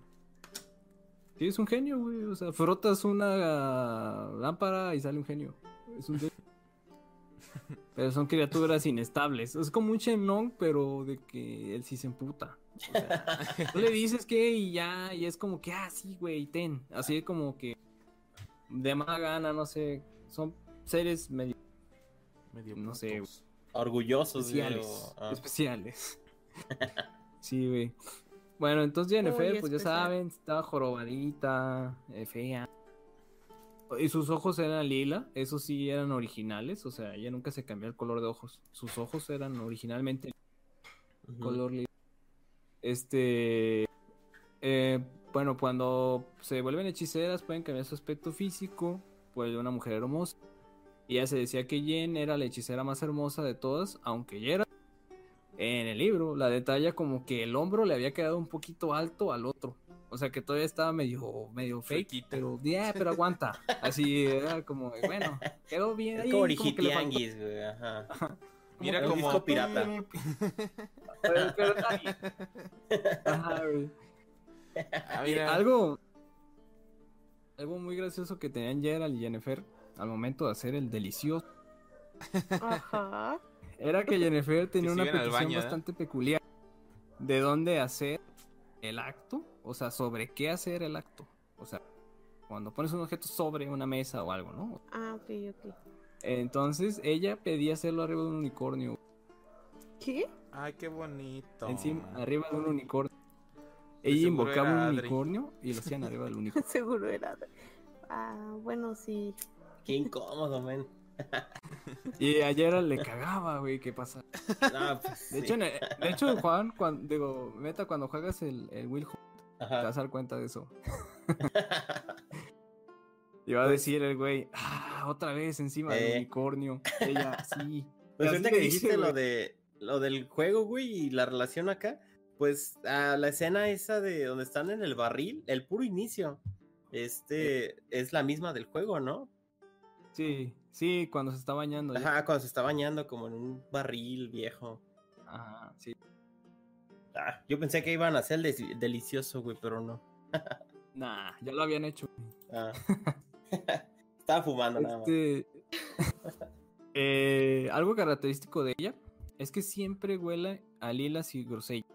Sí, es un genio, güey. O sea, frotas una lámpara y sale un genio. Es un genio. Pero son criaturas inestables. Es como un Shenlong, pero de que él sí se emputa. O sea, tú le dices que y ya, y es como que, ah, sí, güey, ten. Así como que de mala gana, no sé. Son seres medio Medio No sé. Orgullosos, especiales. o- ah. Especiales. sí, güey. Bueno, entonces Jennifer, Muy pues ya saben, estaba jorobadita, eh, fea. Y sus ojos eran lila, esos sí eran originales, o sea, ella nunca se cambió el color de ojos. Sus ojos eran originalmente color lila. Este. eh, bueno, cuando se vuelven hechiceras pueden cambiar su aspecto físico, pues de una mujer hermosa. Y ya se decía que Jen era la hechicera más hermosa de todas, aunque ella era. En el libro, la detalla como que el hombro le había quedado un poquito alto al otro. O sea que todavía estaba medio, medio fake, Fequita. pero ya, pero aguanta. Así era como, bueno, quedó bien. Es ahí, como como origitianguis, güey, ajá. Mira como. disco pirata. Pero- pero. Ajá, güey. Ah, mira. algo algo muy gracioso que tenían Gerald y Jennifer al momento de hacer el delicioso Ajá. era que Jennifer tenía Que una petición baño, ¿eh? bastante peculiar de dónde hacer el acto, o sea, sobre qué hacer el acto. O sea, cuando pones un objeto sobre una mesa o algo, ¿no? Ah, ok, ok. Entonces ella pedía hacerlo arriba de un unicornio, ¿Qué? Ay, qué bonito. encima arriba de un unicornio. Ella invocaba un unicornio y lo hacían arriba del unicornio. Seguro era. Ah, bueno, sí. Qué incómodo, men. Y a Gerald le cagaba, güey, ¿qué pasa? No, pues, De sí. hecho, en el- de hecho, Juan, cuando, digo, Meta, cuando juegas el, el Will Hunt, te vas a dar cuenta de eso. Y va a Pues- decir el güey, ah, otra vez encima del Eh. unicornio. Ella, sí. Pues ahorita que dice, dijiste lo de lo del juego, güey, y la relación acá, pues a la escena esa de donde están en el barril, el puro inicio, este es la misma del juego, ¿no? Sí, sí, cuando se está bañando. ya. Ajá, cuando se está bañando como en un barril viejo. Ajá, sí. Ah, yo pensé que iban a hacer delicioso, güey, pero no. Nah, ya lo habían hecho. Ah. Estaba fumando nada más. Este, eh, algo característico de ella es que siempre huele a lilas y grosella.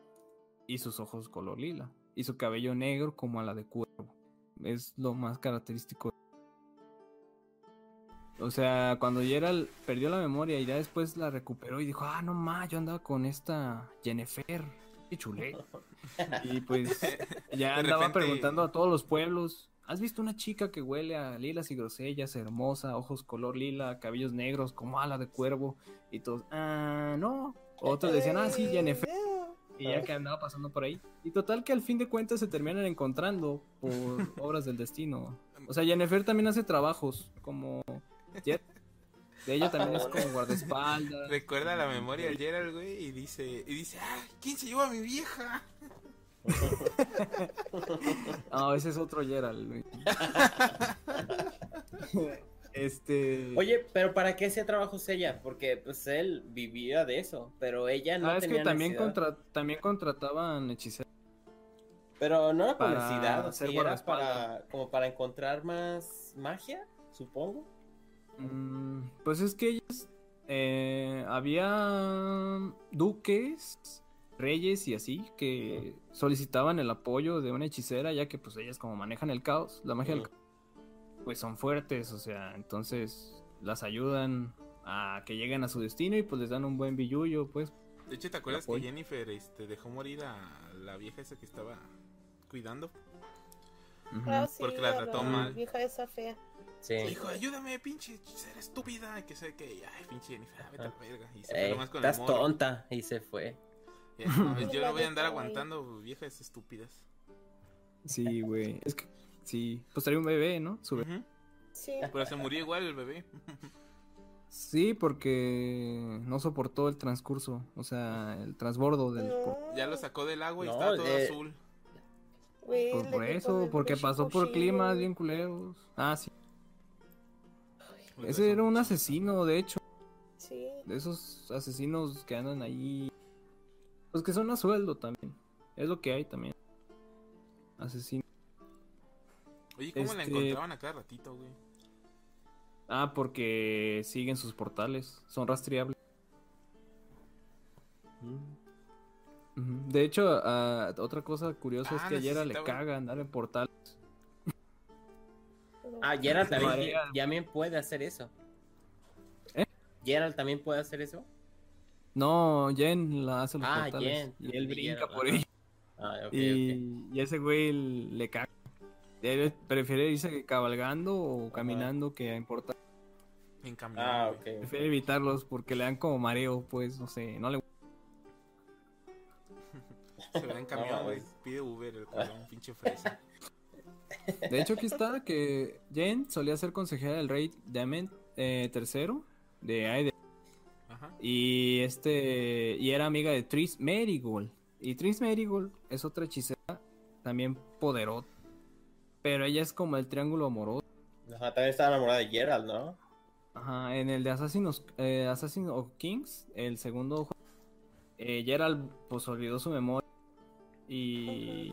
Y sus ojos color lila. Y su cabello negro como a la de cuervo. Es lo más característico. O sea, cuando Gerald perdió la memoria y ya después la recuperó y dijo, ah, no más, yo andaba con esta Jennifer. Qué chulé. Y pues ya De andaba repente- preguntando a todos los pueblos. ¿Has visto una chica que huele a lilas y grosellas, hermosa, ojos color lila, cabellos negros como ala de cuervo? Y todos, ah, no. Otros decían, ah, sí, Jennifer. Y ya que andaba pasando por ahí. Y total que al fin de cuentas se terminan encontrando por obras del destino. O sea, Jennifer también hace trabajos como Jet. De ella también es como guardaespaldas. Recuerda la memoria de Gerald, güey, y dice, y dice, ah, ¿quién se llevó a mi vieja? No, ese es otro Gerald, güey. Este. Oye, pero ¿para qué hacía trabajos ella? Porque pues él vivía de eso, pero ella no ah, es tenía que también, contra- también contrataban hechiceros. Pero no era para o sea, era para como para encontrar más magia, supongo. Mm, pues es que ellos. eh, había duques, reyes y así que solicitaban el apoyo de una hechicera, ya que pues ellas, como manejan el caos, la magia del caos, pues son fuertes, o sea, entonces las ayudan a que lleguen a su destino y pues les dan un buen billullo, pues. De hecho, ¿te acuerdas que. Jennifer este, dejó morir a la vieja esa que estaba cuidando? Ah, sí, Porque la a trató mal. vieja esa fea. Sí. Dijo, ayúdame, pinche hechicera estúpida. Y que sé que, ay, pinche Jennifer, vete a la verga. Y se Ey, fue nomás con el estás morro. tonta y se fue. Y, no yo no voy a andar aguantando viejas estúpidas. Sí, güey. Es que sí, pues traía un bebé, ¿no? Su bebé. Ujú. Sí. Pero se murió igual el bebé. Sí, porque no soportó el transcurso, o sea, el transbordo del... No, Ya lo sacó del agua y No, estaba todo eh, azul. Güey, Por, eso, porque pasó por climas bien culeros. Ah, sí. Pues Ese era un asesino, de hecho. Sí. De esos asesinos que andan ahí. Pues que son a sueldo también. Es lo que hay también. Asesinos. Oye, ¿cómo la este- encontraban a cada ratito, güey? Ah, porque siguen sus portales. Son rastreables. De hecho, ah, otra cosa curiosa es Ah, que ayer le necesitaba- caga andar en portales. Ah, Gerald también, también puede hacer eso. ¿Eh? Gerald también puede hacer eso. No, Jen la hace los Ah, portales. Jen. Y él brinca Gerald, por ella. Ah, ok, ok. y, y ese güey le caga. Él prefiere irse cabalgando o caminando que en portales. En camión. Ah, güey. ok. Prefiere evitarlos porque le dan como mareo, pues, no sé, no le Se en camión, No, güey. Pide Uber el cabrón, pinche fresa. De hecho, aquí está que Jen solía ser consejera del rey Dement eh, III de. Ajá. Y este y era amiga de Tris Merigold. Y Tris Merigold es otra hechicera también poderosa. Pero ella es como el triángulo amoroso. Ajá, también estaba enamorada de Gerald, ¿no? Ajá, en el de Assassin's, eh, Assassin of Kings, el segundo juego, eh, Gerald pues olvidó su memoria y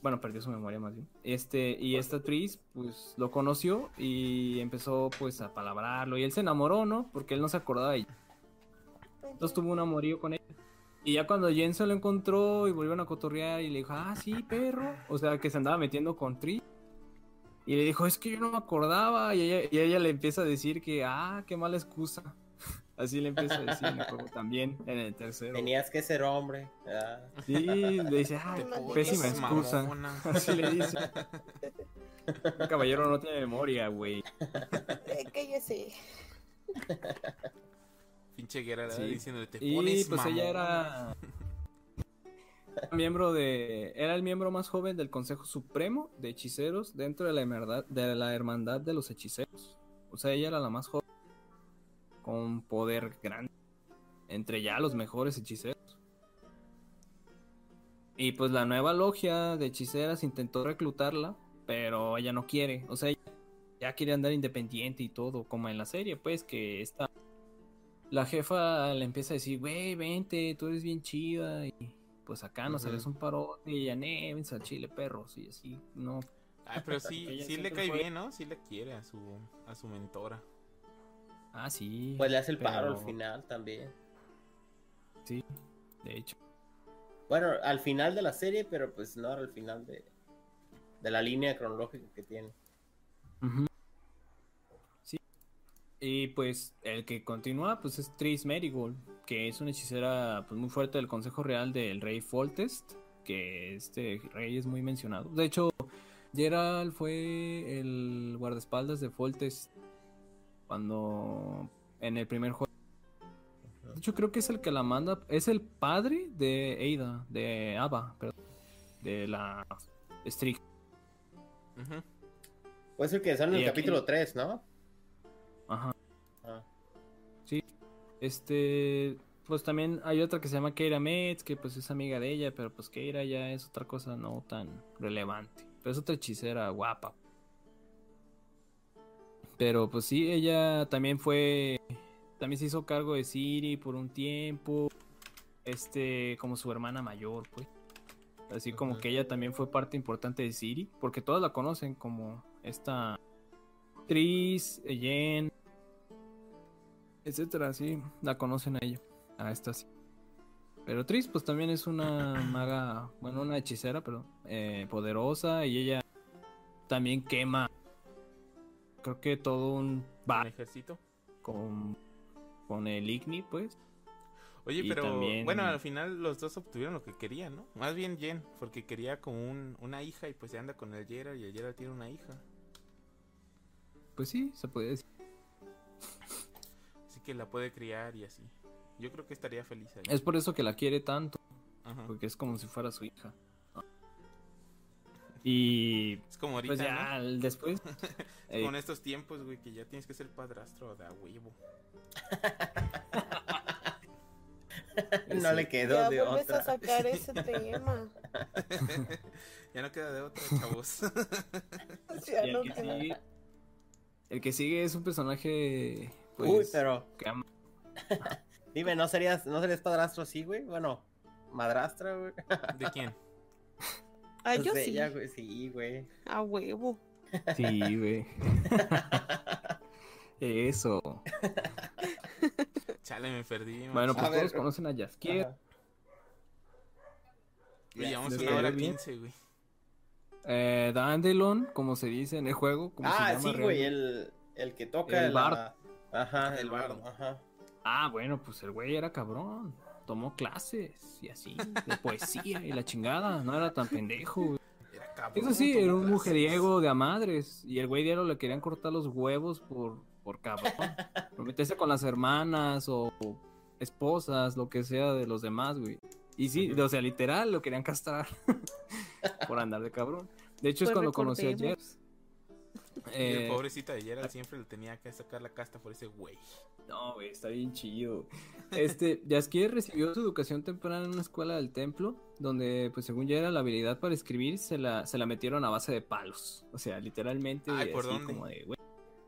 bueno, perdió su memoria más bien. Este y esta Tris pues lo conoció y empezó pues a palabrarlo y él se enamoró, ¿no? Porque él no se acordaba de ella. Entonces tuvo un amorío con ella. Y ya cuando Jen se lo encontró y volvieron a cotorrear y le dijo, ah, sí, perro. O sea, que se andaba metiendo con Tris. Y le dijo, es que yo no me acordaba. Y ella, y ella le empieza a decir que, ah, qué mala excusa. Así le empieza a decir en el juego también, en el tercero. Tenías que ser hombre. Sí, le dice, ah, pésima excusa. mamona. Así le dice. Un caballero no tiene memoria, güey. Eh, cállese. Pinche guerra Sí. diciendo, te Y pones pues ella mamona". era miembro de era el miembro más joven del Consejo Supremo de Hechiceros dentro de la hermandad de la hermandad de los hechiceros. O sea, ella era la más joven con poder grande entre ya los mejores hechiceros. Y pues la nueva logia de hechiceras intentó reclutarla, pero ella no quiere, o sea, ella ya quiere andar independiente y todo, como en la serie, pues que esta la jefa le empieza a decir, güey, vente, tú eres bien chida y, pues acá nos sales un paro y ya névense al chile, perros, y así, no. Ah, pero sí, Ella sí le cae fue- bien, ¿no? Sí le quiere a su, a su mentora. Ah, sí. Pues le hace el paro al final también. Sí, de hecho. Bueno, al final de la serie, pero pues no al final de, de la línea cronológica que tiene. Sí. Y pues el que continúa pues es Tris Merigold, que es una hechicera pues muy fuerte del Consejo Real del Rey Foltest, que este rey es muy mencionado. De hecho, Gerald fue el guardaespaldas de Foltest cuando en el primer juego. De hecho, creo que es el que la manda, es el padre de Ada, de Ava, perdón, de la Strix. Puede ser que sale en el aquí- capítulo 3, ¿no? Ajá. Ah. Sí. Este, pues también hay otra que se llama Keira Metz, que pues es amiga de ella, pero pues Keira ya es otra cosa no tan relevante. Pero es otra hechicera guapa. Pero pues sí, ella también fue, también se hizo cargo de Siri por un tiempo, este, como su hermana mayor, pues. Así como que ella también fue parte importante de Siri, porque todas la conocen como esta Tris, Jen, etcétera, sí, la conocen a ella, a esta sí. Pero Tris, pues también es una maga, bueno, una hechicera, pero poderosa y ella también quema, creo que todo un Un ejército. con, con el Igni, pues. Oye, Y pero también- bueno, al final los dos obtuvieron lo que querían, ¿no? Más bien Jen, porque quería como un, una hija y pues se anda con el Gerald y el Gerald tiene una hija. Pues sí, se puede decir. Así que la puede criar y así. Yo creo que estaría feliz ahí. Es por eso que la quiere tanto, Ajá. porque es como si fuera su hija. Y Es como ahorita, pues ya ¿no? después... Es eh, como en estos tiempos, güey, que ya tienes que ser padrastro de a huevo. No Sí. le quedó Ya de vuelves a otra. sacar ese tema. ya no queda de otra, chavos. Ya y el no que queda. sigue- el que sigue es un personaje... Pues, Uy, pero que ama- dime, ¿no serías, ¿no serías padrastro así, güey? Bueno, madrastra, güey. ¿De quién? Ah, yo Pues sí. ella, güey, sí, güey. A huevo. Sí, güey. Eso. Chale, me perdí. Bueno, pues A ver. todos conocen a Jaskier. Ajá. Oye, llevamos una hora quince, güey. Eh, Dandelon, como se dice en el juego. como se Ah, llama sí, güey, el, el que toca El la- bard. Ajá, El el bardo, bardo. ajá. Ah, bueno, pues el güey era cabrón. Tomó clases y así, de poesía y la chingada. No era tan pendejo, güey. Era cabrón. Eso sí, era un clases. mujeriego de a madres. Y el güey diario le querían cortar los huevos por, por cabrón. Por meterse con las hermanas o esposas, lo que sea de los demás, güey. Y sí, o sea, literal, lo querían castrar por andar de cabrón. De hecho, es Pues cuando conocí a recordemos. Y el Eh, pobrecita de Gerald siempre le tenía que sacar la casta por ese güey. No, güey, está bien chido. Este, Jaskier recibió su educación temprana en una escuela del templo, donde, pues, según ya era la habilidad para escribir, se la, se la metieron a base de palos. O sea, literalmente, Ay, ¿por así dónde? como de, güey,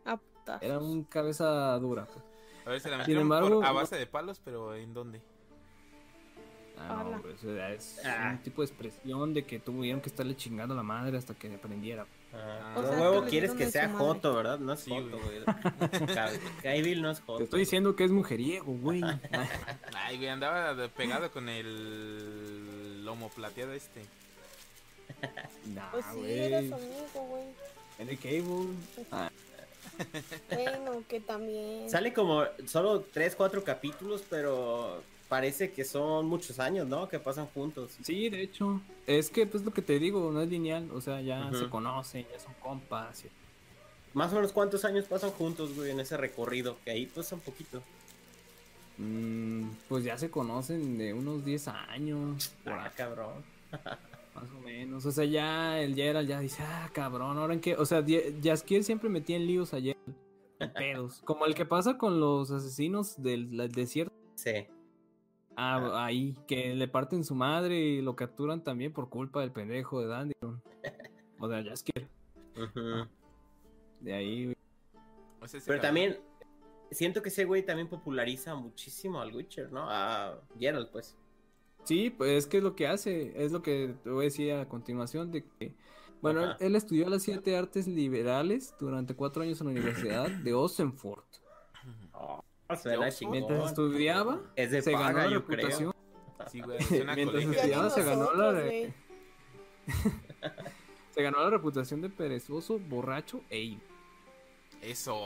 A putazos. era un cabeza dura. pues. A ver, se la metieron embargo, por- a base de palos, pero ¿en dónde? Ah, no, sea, es Ah. un tipo de expresión de que tuvieron que estarle chingando a la madre hasta que aprendiera. Ah, O sea, huevo quieres que en sea. Joto, ¿verdad? No es Sí, Joto, güey. güey. Ca- Cavill no es Joto. Te estoy diciendo que es mujeriego, güey. Ay, güey, andaba pegado con el lomo plateado este. nah, Pues sí, era su amigo, güey. Henry Cable. Ah, Bueno, que también. Sale como solo 3, 4 capítulos, pero parece que son muchos años, ¿no? Que pasan juntos. Sí, de hecho. Es que, pues, lo que te digo, no es lineal. O sea, ya se conocen, ya son compas. y- Más o menos cuántos años pasan juntos, güey, en ese recorrido. Que ahí pasa un poquito. Mm, pues ya se conocen de unos 10 años. Por Ah, cabrón. más o menos. O sea, ya el Gerald ya dice, ah, cabrón, ahora en qué. O sea, Jaskier siempre metía en líos a Gerald. pedos. Como el que pasa con los asesinos del desierto. Sí. Ah, ahí, que le parten su madre y lo capturan también por culpa del pendejo de Dandelion. O de Jaskier. Ujú. De ahí, güey. O sea, Pero cabrón- también siento que ese güey también populariza muchísimo al Witcher, ¿no? A Geralt, pues. Sí, pues es que es lo que hace, es lo que te voy a decir a continuación, de que, bueno, Ajá. él estudió las siete artes liberales durante cuatro años en la Universidad de Oxenford. Oh, Oxford? chingón. Mientras estudiaba, Es de se ganó paga, la yo creo. reputación, Sí, güey, Mientras estudiaba, se ganó la nosotros, güey. se ganó la reputación de perezoso, borracho e ido. Eso,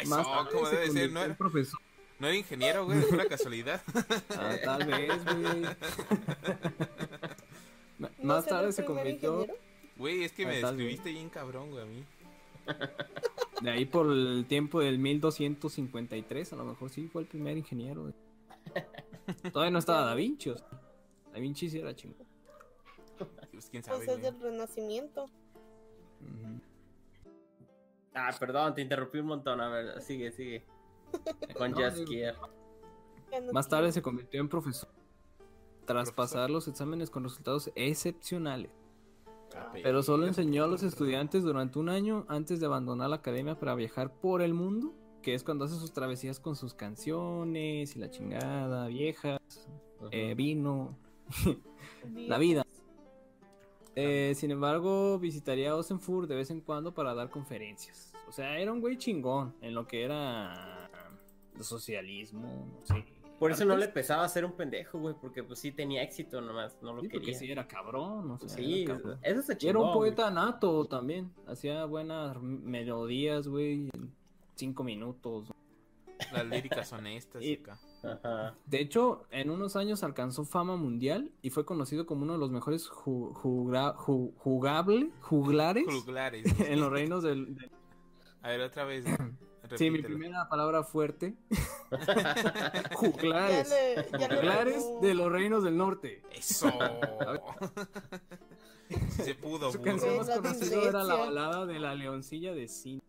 eso, Más tarde como se debe ser, convirtió ¿no en era, profesor. no era ingeniero, güey, de pura casualidad. Ah, tal vez, güey. ¿No Más tarde se convirtió, ingeniero? Güey, es que me Ah, vez. describiste bien cabrón, güey, a mí. De ahí por el tiempo del 1253, a lo mejor sí fue el primer ingeniero. Todavía no estaba Da Vinci, o sea, Da Vinci sí era chingón. Pues quién sabe, Pues es del renacimiento. Ah, perdón, te interrumpí un montón. A ver, sigue, sigue. Con No, Jaskier. Más tarde se convirtió en profesor. Tras Profesor. pasar los exámenes con resultados excepcionales. Ah, Pero solo enseñó a los estudiantes durante un año antes de abandonar la academia para viajar por el mundo, que es cuando hace sus travesías con sus canciones y la chingada, viejas, eh, vino, la vida. Eh, sin embargo, visitaría Osenfurt de vez en cuando para dar conferencias. O sea, era un güey chingón en lo que era el socialismo, no sé. Por eso no le pesaba ser un pendejo, güey, porque pues sí tenía éxito nomás, no lo Sí, porque quería. sí era cabrón, o sea, Sí, era cabrón. eso se Y chingó. era un güey. poeta nato también. Hacía buenas melodías, güey, en cinco minutos. Las líricas honestas Y- acá. Ajá. De hecho, en unos años alcanzó fama mundial y fue conocido como uno de los mejores ju- jugra- ju- jugable, juglares Juglares. en los reinos del... del- A ver, otra vez. Sí, mi repítelo. primera palabra fuerte. Ya juglares. le, ya Juglares de los reinos del norte. Eso. Sí se pudo, Su burro. canción más conocida era la balada de la leoncilla de Siri.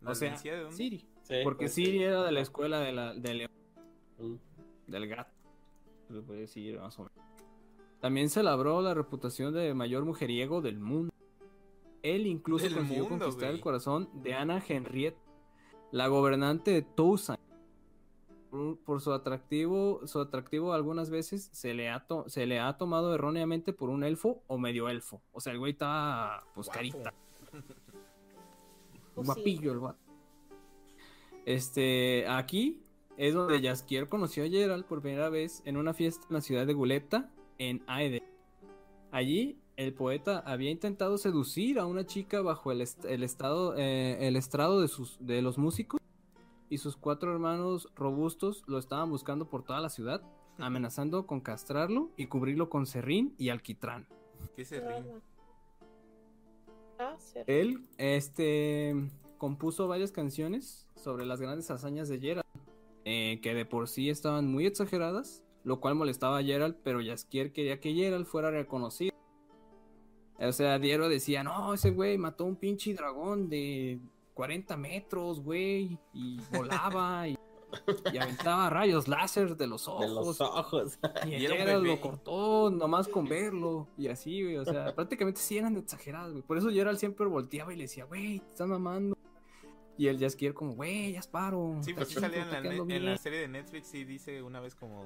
¿La O sea, de dónde? Siri. Sí, Porque pues, Siri era de la escuela de la, de León. Mm. del gato. Se puede decir más o menos. También se labró la reputación de mayor mujeriego del mundo. Él incluso consiguió mundo, conquistar el corazón de Ana Henriette, la gobernante de Toussaint. Por, por su atractivo, su atractivo algunas veces se le, ha to- se le ha tomado erróneamente por un elfo o medio elfo. O sea, el güey estaba pues Guapo. carita. Pues sí. Guapillo el vato. Este, aquí es donde Jaskier conoció a Gerald por primera vez en una fiesta en la ciudad de Guleta, en Aede. Allí, el poeta había intentado seducir a una chica bajo el, est- el estado, eh, el estrado de, sus, de los músicos, y sus cuatro hermanos robustos lo estaban buscando por toda la ciudad, amenazando con castrarlo y cubrirlo con serrín y alquitrán. ¿Qué? Ah, sí. Él, este, compuso varias canciones sobre las grandes hazañas de Gerald, eh, que de por sí estaban muy exageradas, lo cual molestaba a Gerald, pero Jaskier quería que Gerald fuera reconocido. O sea, Diero decía, no, ese güey mató un pinche dragón de 40 metros, güey, y volaba y, y aventaba rayos láser de los ojos. De los ojos. Y Y bebé. lo cortó nomás con verlo. Y así, güey. O sea, prácticamente sí eran exageradas, güey. Por eso Gerald siempre volteaba y le decía, güey, te estás mamando. Y el Jaskier como, güey, ya es paro. Sí, pues sí salía en la, en la bien". serie de Netflix, sí dice una vez como...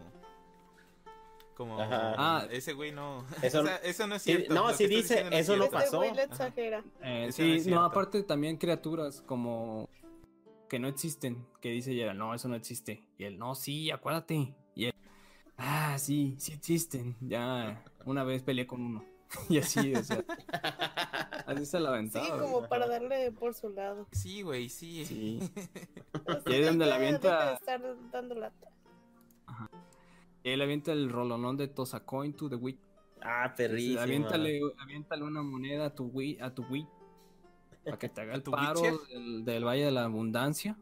Como... Ajá. Ah. ese güey no... Eso- o sea, eso no es sí, cierto. no, sí estás dice, eso no pasó. Este Ajá. Eh, sí, no aparte también criaturas como que no existen. Que dice Gerald, no, eso no existe. Y él, no, sí, acuérdate. Y él, ah, sí, sí existen. Ya una vez peleé con uno. y así, o sea. Así se la Sí, aventaba. güey. como para darle por su lado. Sí, güey, sí. Sí. Y ahí es donde la ya avienta- de estar dando lata. Y él avienta el rolonón de Tosacoin to the Wii. Ah, perrísimo. Aviéntale, aviéntale una moneda a tu Wii, a tu Wii. Para que te haga ¿A el paro del, del Valle de la Abundancia.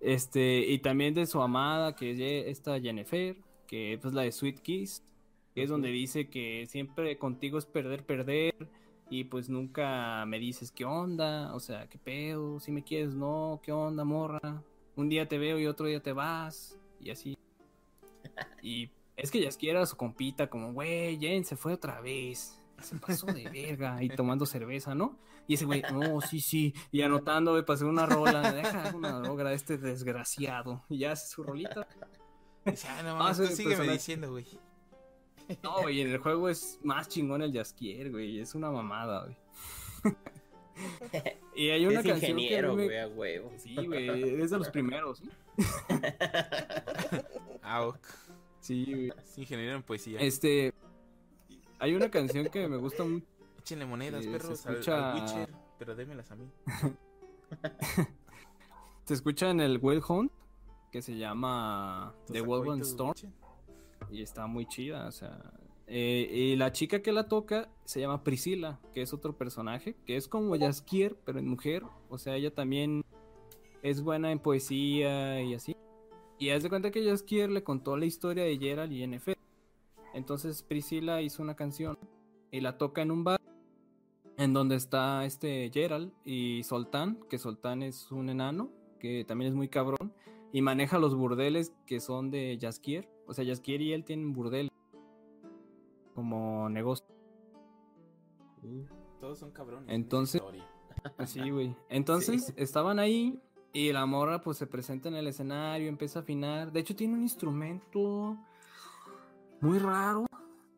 Este, y también de su amada, que es esta Jennifer, que es pues, la de Sweet Kiss, que es donde dice que siempre contigo es perder, perder, y pues nunca me dices qué onda, o sea, qué pedo, si me quieres, no, qué onda, morra. Un día te veo y otro día te vas, y así. Y es que Jaskier era su compita, como, güey, Jen se fue otra vez. Se pasó de verga y tomando cerveza, ¿no? Y ese güey, no, sí, sí. Y anotando, güey, hacer una rola. Deja una droga a este desgraciado. Y ya hace su rolita. Dice, ah, no, Ah, tú sígueme personaje. diciendo, güey. No, güey, en el juego es más chingón el Jaskier, güey. Es una mamada, güey. y hay una es canción ingeniero, me- güey, a huevo. Sí, güey, es de los primeros. ¿sí? Ok. Sí, güey. Es ingeniero en poesía. Este. Hay una canción que me gusta mucho. Échenle monedas, Eh, se perros, escucha- al, Witcher, pero démelas a mí. Se escucha en el Wild Hunt, que se llama ¿Tú The Wild Storm. Y está muy chida, o sea. eh, y la chica que la toca se llama Priscila, que es otro personaje, que es como Jaskier, pero en mujer. O sea, ella también es buena en poesía y así. Y haz de cuenta que Jaskier le contó la historia de Gerald y NF. Entonces Priscila hizo una canción y la toca en un bar en donde está este Gerald y Soltán, que Soltán es un enano, que también es muy cabrón, y maneja los burdeles que son de Jaskier. O sea, Jaskier y él tienen burdeles como negocio. Todos son cabrones. Entonces- en güey. Entonces estaban ahí y la morra pues se presenta en el escenario, empieza a afinar. De hecho tiene un instrumento muy raro.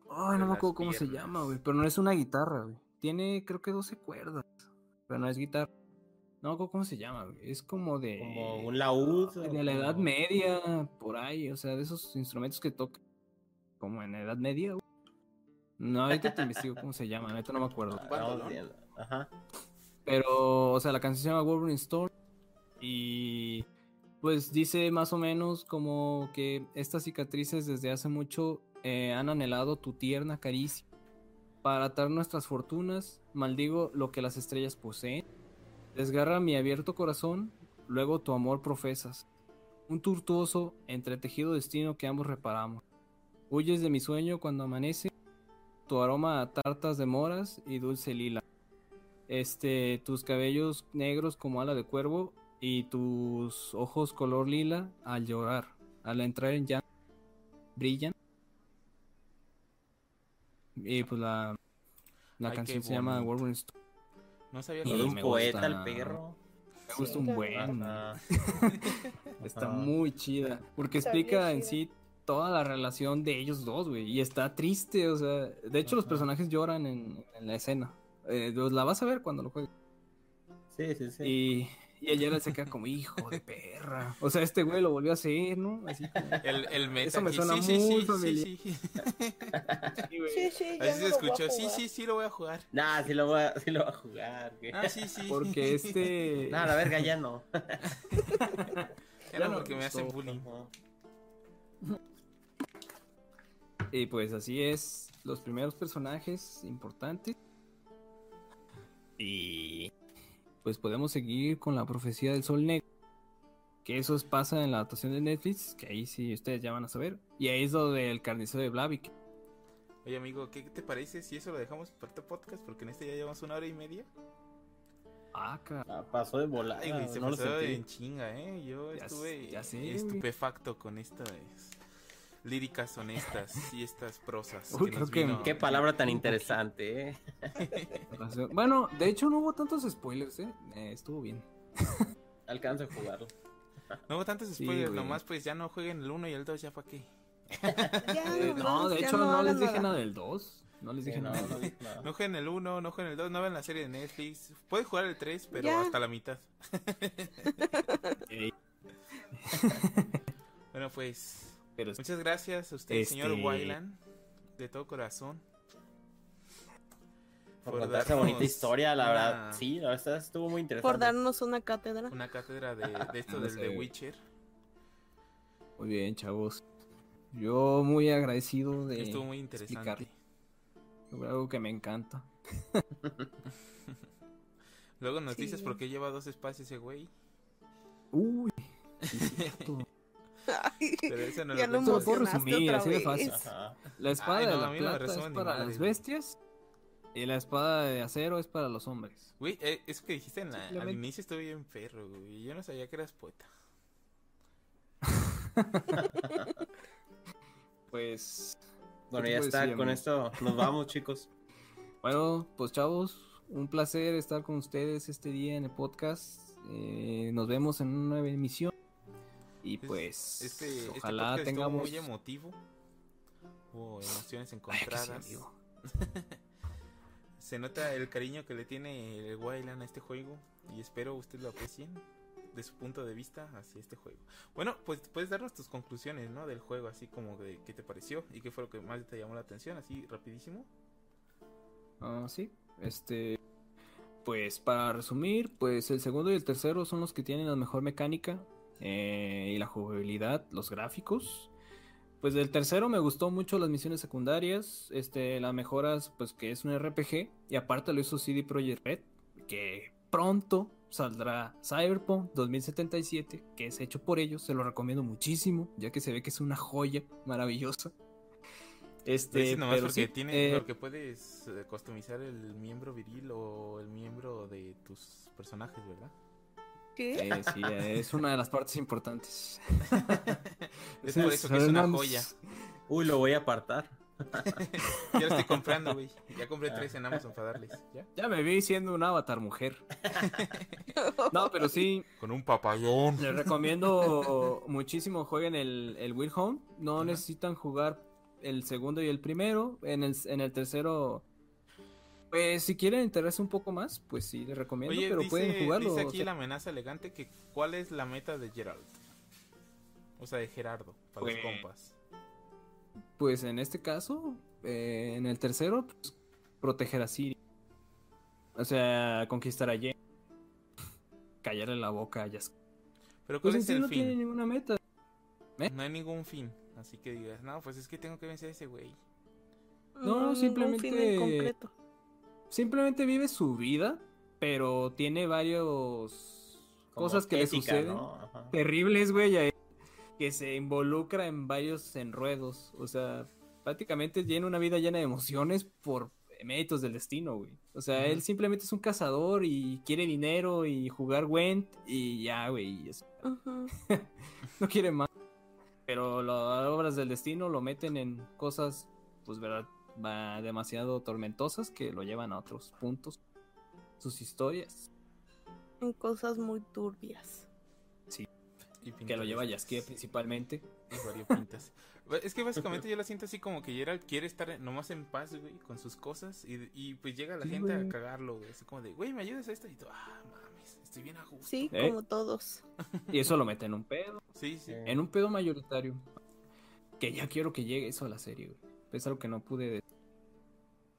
Ay, De no me acuerdo cómo se llama, güey. Pero no es una guitarra, güey. Tiene creo que 12 cuerdas. Pero no es guitarra. No me acuerdo cómo se llama, güey. Es como de... Como un laúd. o De la Edad Media, por ahí. O sea, de esos instrumentos que tocan. Como en la Edad Media, güey. No, ahorita te investigo cómo se llama. Ahorita no me acuerdo. Ah. Ajá. Pero, o sea, la canción se llama Wolverine Storm. Y pues dice más o menos como que estas cicatrices desde hace mucho eh, han anhelado tu tierna caricia. Para atar nuestras fortunas, maldigo lo que las estrellas poseen. Desgarra mi abierto corazón, luego tu amor profesas. Un tortuoso, entretejido destino que ambos reparamos. Huyes de mi sueño cuando amanece, tu aroma a tartas de moras y dulce lila este, tus cabellos negros como ala de cuervo y tus ojos color lila al llorar, al entrar en llanto, brillan. Y pues la, la Ay, canción se llama. Wolverine Storm. No sabía Todo de un poeta gusta. el perro. Me gusta Sí, un buen. Está muy chida. Porque Está explica en sí toda la relación de ellos dos, güey. Y está triste, o sea. De hecho, los personajes lloran en, en la escena. Eh, pues, la vas a ver cuando lo juegues. Sí, sí, sí. Y, y el Geralt se queda como hijo de perra. O sea, este güey lo volvió a hacer, ¿no? Así como. El, el meta Eso me suena sí, muy sí, familiar. sí, sí. Sí, güey. Sí, sí, ya Así se escuchó. Sí, sí, sí, lo voy a jugar. Nah, sí lo voy a, sí lo voy a jugar, güey. Ah, sí, sí. Porque este. Nah, la verga ya no. Ya no, porque me hacen bullying. Y pues así es. Los primeros personajes importantes. Y. Pues podemos seguir con la profecía del sol negro. Que eso es- pasa en la adaptación de Netflix. Que ahí sí ustedes ya van a saber. Y ahí es lo del carnicero de Blavik. Oye, amigo, ¿qué te parece si eso lo dejamos para este podcast? Porque en este ya llevamos una hora y media. Ah, ca- Ah, pasó de volada. Ay, güey, se no lo pasó sentí. en chinga, ¿eh? Yo Ya estuve s- ya sé, güey. estupefacto con estas líricas honestas y estas prosas. Uy, que creo que- vino- Qué palabra tan interesante, eh. Bueno, de hecho no hubo tantos spoilers, ¿eh? Eh, estuvo bien. Alcanzo a jugarlo. No hubo tantos spoilers, nomás pues ya no jueguen el 1 y el 2, ya para qué. Ya, Eh, no, de hecho no, les dije nada. del 2. No les Sí, dije no, nada. no. No jueguen el 1, no jueguen el 2, no ven la serie de Netflix. Pueden jugar el 3, pero Ya. hasta la mitad. Bueno, pues Pero muchas gracias a usted, Este- señor Wayland, de todo corazón. Por por contar esa bonita historia, la verdad. Sí, la verdad estuvo muy interesante. Por darnos una cátedra. Una cátedra de, de esto No del sé. The Witcher. Muy bien, chavos. Yo muy agradecido de Estuvo muy interesante. algo que me encanta. Luego nos Sí. dices por qué lleva dos espacios ese güey. Uy, Pero no ya lo puedo resumir, así de fácil. Ajá. La espada Ay, no, de la plata es para las bestias y la espada de acero es para los hombres. Güey, eh, eso que dijiste en la- al inicio estuve bien perro, güey. Yo no sabía que eras poeta. Pues Bueno, ¿Qué ya está. decir, Con amigo? esto nos vamos, chicos. Bueno, pues chavos, un placer estar con ustedes este día en el podcast. Eh, nos vemos en una nueva emisión. Y Y Es- pues Este, este ojalá estuvo tengamos muy emotivo. Hubo emociones Ay, que sí, encontradas. amigo. Se nota el cariño que le tiene el Wayland a este juego y espero ustedes lo aprecien de su punto de vista hacia este juego. Bueno, pues puedes darnos tus conclusiones, ¿no? Del juego, así como de qué te pareció y qué fue lo que más te llamó la atención, así rapidísimo. Ah, sí, este, pues para resumir, pues el segundo y el tercero son los que tienen la mejor mecánica eh, y la jugabilidad, los gráficos. Pues del tercero me gustó mucho las misiones secundarias, este, las mejoras, pues que es un RPG y aparte lo hizo CD Projekt Red, que pronto saldrá Cyberpunk 2077, que es hecho por ellos, se lo recomiendo muchísimo, ya que se ve que es una joya maravillosa. Este, Este, nomás pero porque sí, tiene, eh, porque puedes eh, customizar el miembro viril o el miembro de tus personajes, ¿verdad? ¿Qué? Eh, sí, eh, es una de las partes importantes. Es por eso que es una joya. Uy, lo voy a apartar. Ya lo estoy comprando, güey. Ya compré tres en Amazon para darles. ¿Ya? Ya me vi siendo un avatar mujer. No, pero sí, Con un papayón. les recomiendo muchísimo jueguen el, el Will Home. No necesitan jugar el segundo y el primero. En el, en el tercero, pues si quieren enterarse un poco más, pues sí, les recomiendo, Oye, pero dice, pueden jugarlo. dice o aquí sea, la amenaza elegante que cuál es la meta de Gerald. O sea, de Gerardo, para los Pues, compas. Pues en este caso, eh, en el tercero, pues, proteger a Siri. O sea, conquistar a Jen. Callarle la boca a Yasuo. Pero ¿cuál Pues en es el no fin? tiene ninguna meta. No hay ningún fin. Así que digas, no, pues es que tengo que vencer a ese güey. No, ningún simplemente- fin en concreto. Simplemente vive su vida, pero tiene varios Como cosas que le suceden. Terribles, güey, a él, que se involucra en varios enredos. O sea, prácticamente tiene una vida llena de emociones por méritos del destino, güey. O sea, él simplemente es un cazador y quiere dinero y jugar Gwent y ya, güey. y eso. Ujú. no quiere más. Pero las obras del destino lo meten en cosas, pues, verdad, va demasiado tormentosas que lo llevan a otros puntos. Sus historias. En cosas muy turbias. Y Que lo lleva. Yaskia principalmente. Y variopintas. Es que básicamente yo la siento así como que Gerald quiere estar nomás en paz, güey, con sus cosas. Y, y pues llega la Sí, gente güey. a cagarlo, güey. Así como de, güey, ¿me ayudas a esto? Y tú, ah, mames, estoy bien a gusto. Sí, ¿Eh? como todos. Y eso lo mete en un pedo. Sí, sí. En un pedo mayoritario. Que ya quiero que llegue eso a la serie, güey. Es algo que no pude decir.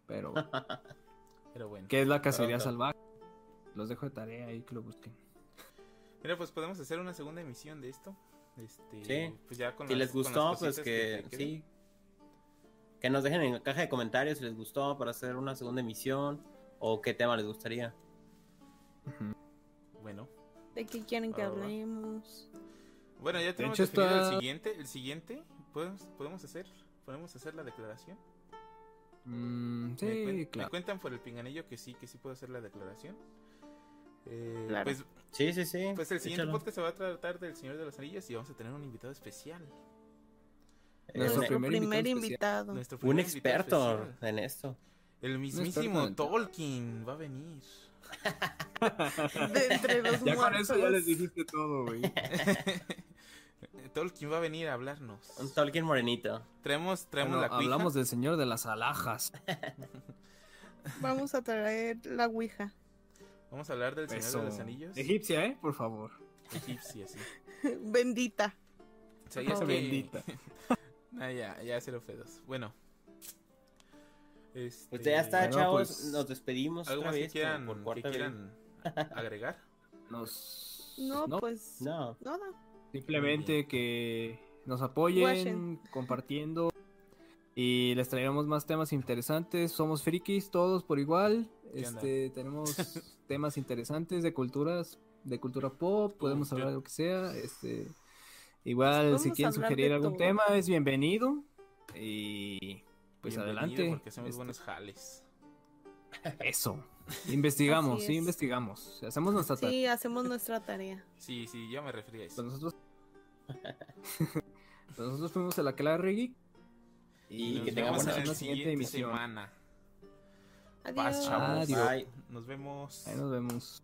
Pero, Pero bueno. ¿qué es la cacería Pronto. salvaje? Los dejo de tarea ahí que lo busquen. Mira, pues podemos hacer una segunda emisión de esto. Este, Sí. Pues ya con Si las- les con las gustó, pues que, sí. Que nos dejen en la caja de comentarios si les gustó para hacer una segunda emisión o qué tema les gustaría. Bueno. ¿De qué quieren que hablemos? Bueno, ya tenemos hecho, definido está- el siguiente. El siguiente, ¿podemos, podemos hacer podemos hacer la declaración. Mm, me, sí, me claro. cuentan por el pinganillo que sí, que sí puedo hacer la declaración. Eh, Claro. Pues, Sí, sí, sí. pues el siguiente échalo. podcast se va a tratar del Señor de los Anillos y vamos a tener un invitado especial. Eh, Nuestro un, Nuestro primer primer, invitado invitado. Nuestro un primer invitado experto en esto. El mismísimo. Tolkien va a venir. De entre los Ya con eso ya muertos. les dijiste todo, güey. Tolkien va a venir a hablarnos. Un Tolkien morenito. Traemos, traemos Bueno, la cuija. hablamos del señor de las alhajas. Vamos a traer la ouija. Vamos a hablar del Señor de los Anillos. Egipcia, ¿eh? Por favor. Egipcia, sí. Bendita. ¿Sabías favor. que- Bendita. Ah, ya, ya cero pedos. Bueno. Este, Pues ya está, Bueno, chavos. pues, Nos despedimos ¿Algo otra más que vez. quieran, por- que agregar? Nos... No, no, pues. No. Nada. Simplemente que nos apoyen compartiendo y les traeremos más temas interesantes. Somos frikis todos por igual. Este, tenemos temas interesantes de culturas, de cultura pop, podemos yo- hablar de lo que sea. Este, igual si quieren sugerir algún todo. tema es bienvenido y pues Bienvenido, adelante. Porque hacemos Este, buenos jales. Eso. Investigamos, sí es. investigamos. Hacemos nuestra tarea. Sí, hacemos nuestra tarea. Sí, sí, ya me refería a eso. Pues nosotros pues nosotros fuimos a la Clarry y, y que tengamos una siguiente, emisión. semana. Adiós. Ah, nos vemos. Nos vemos.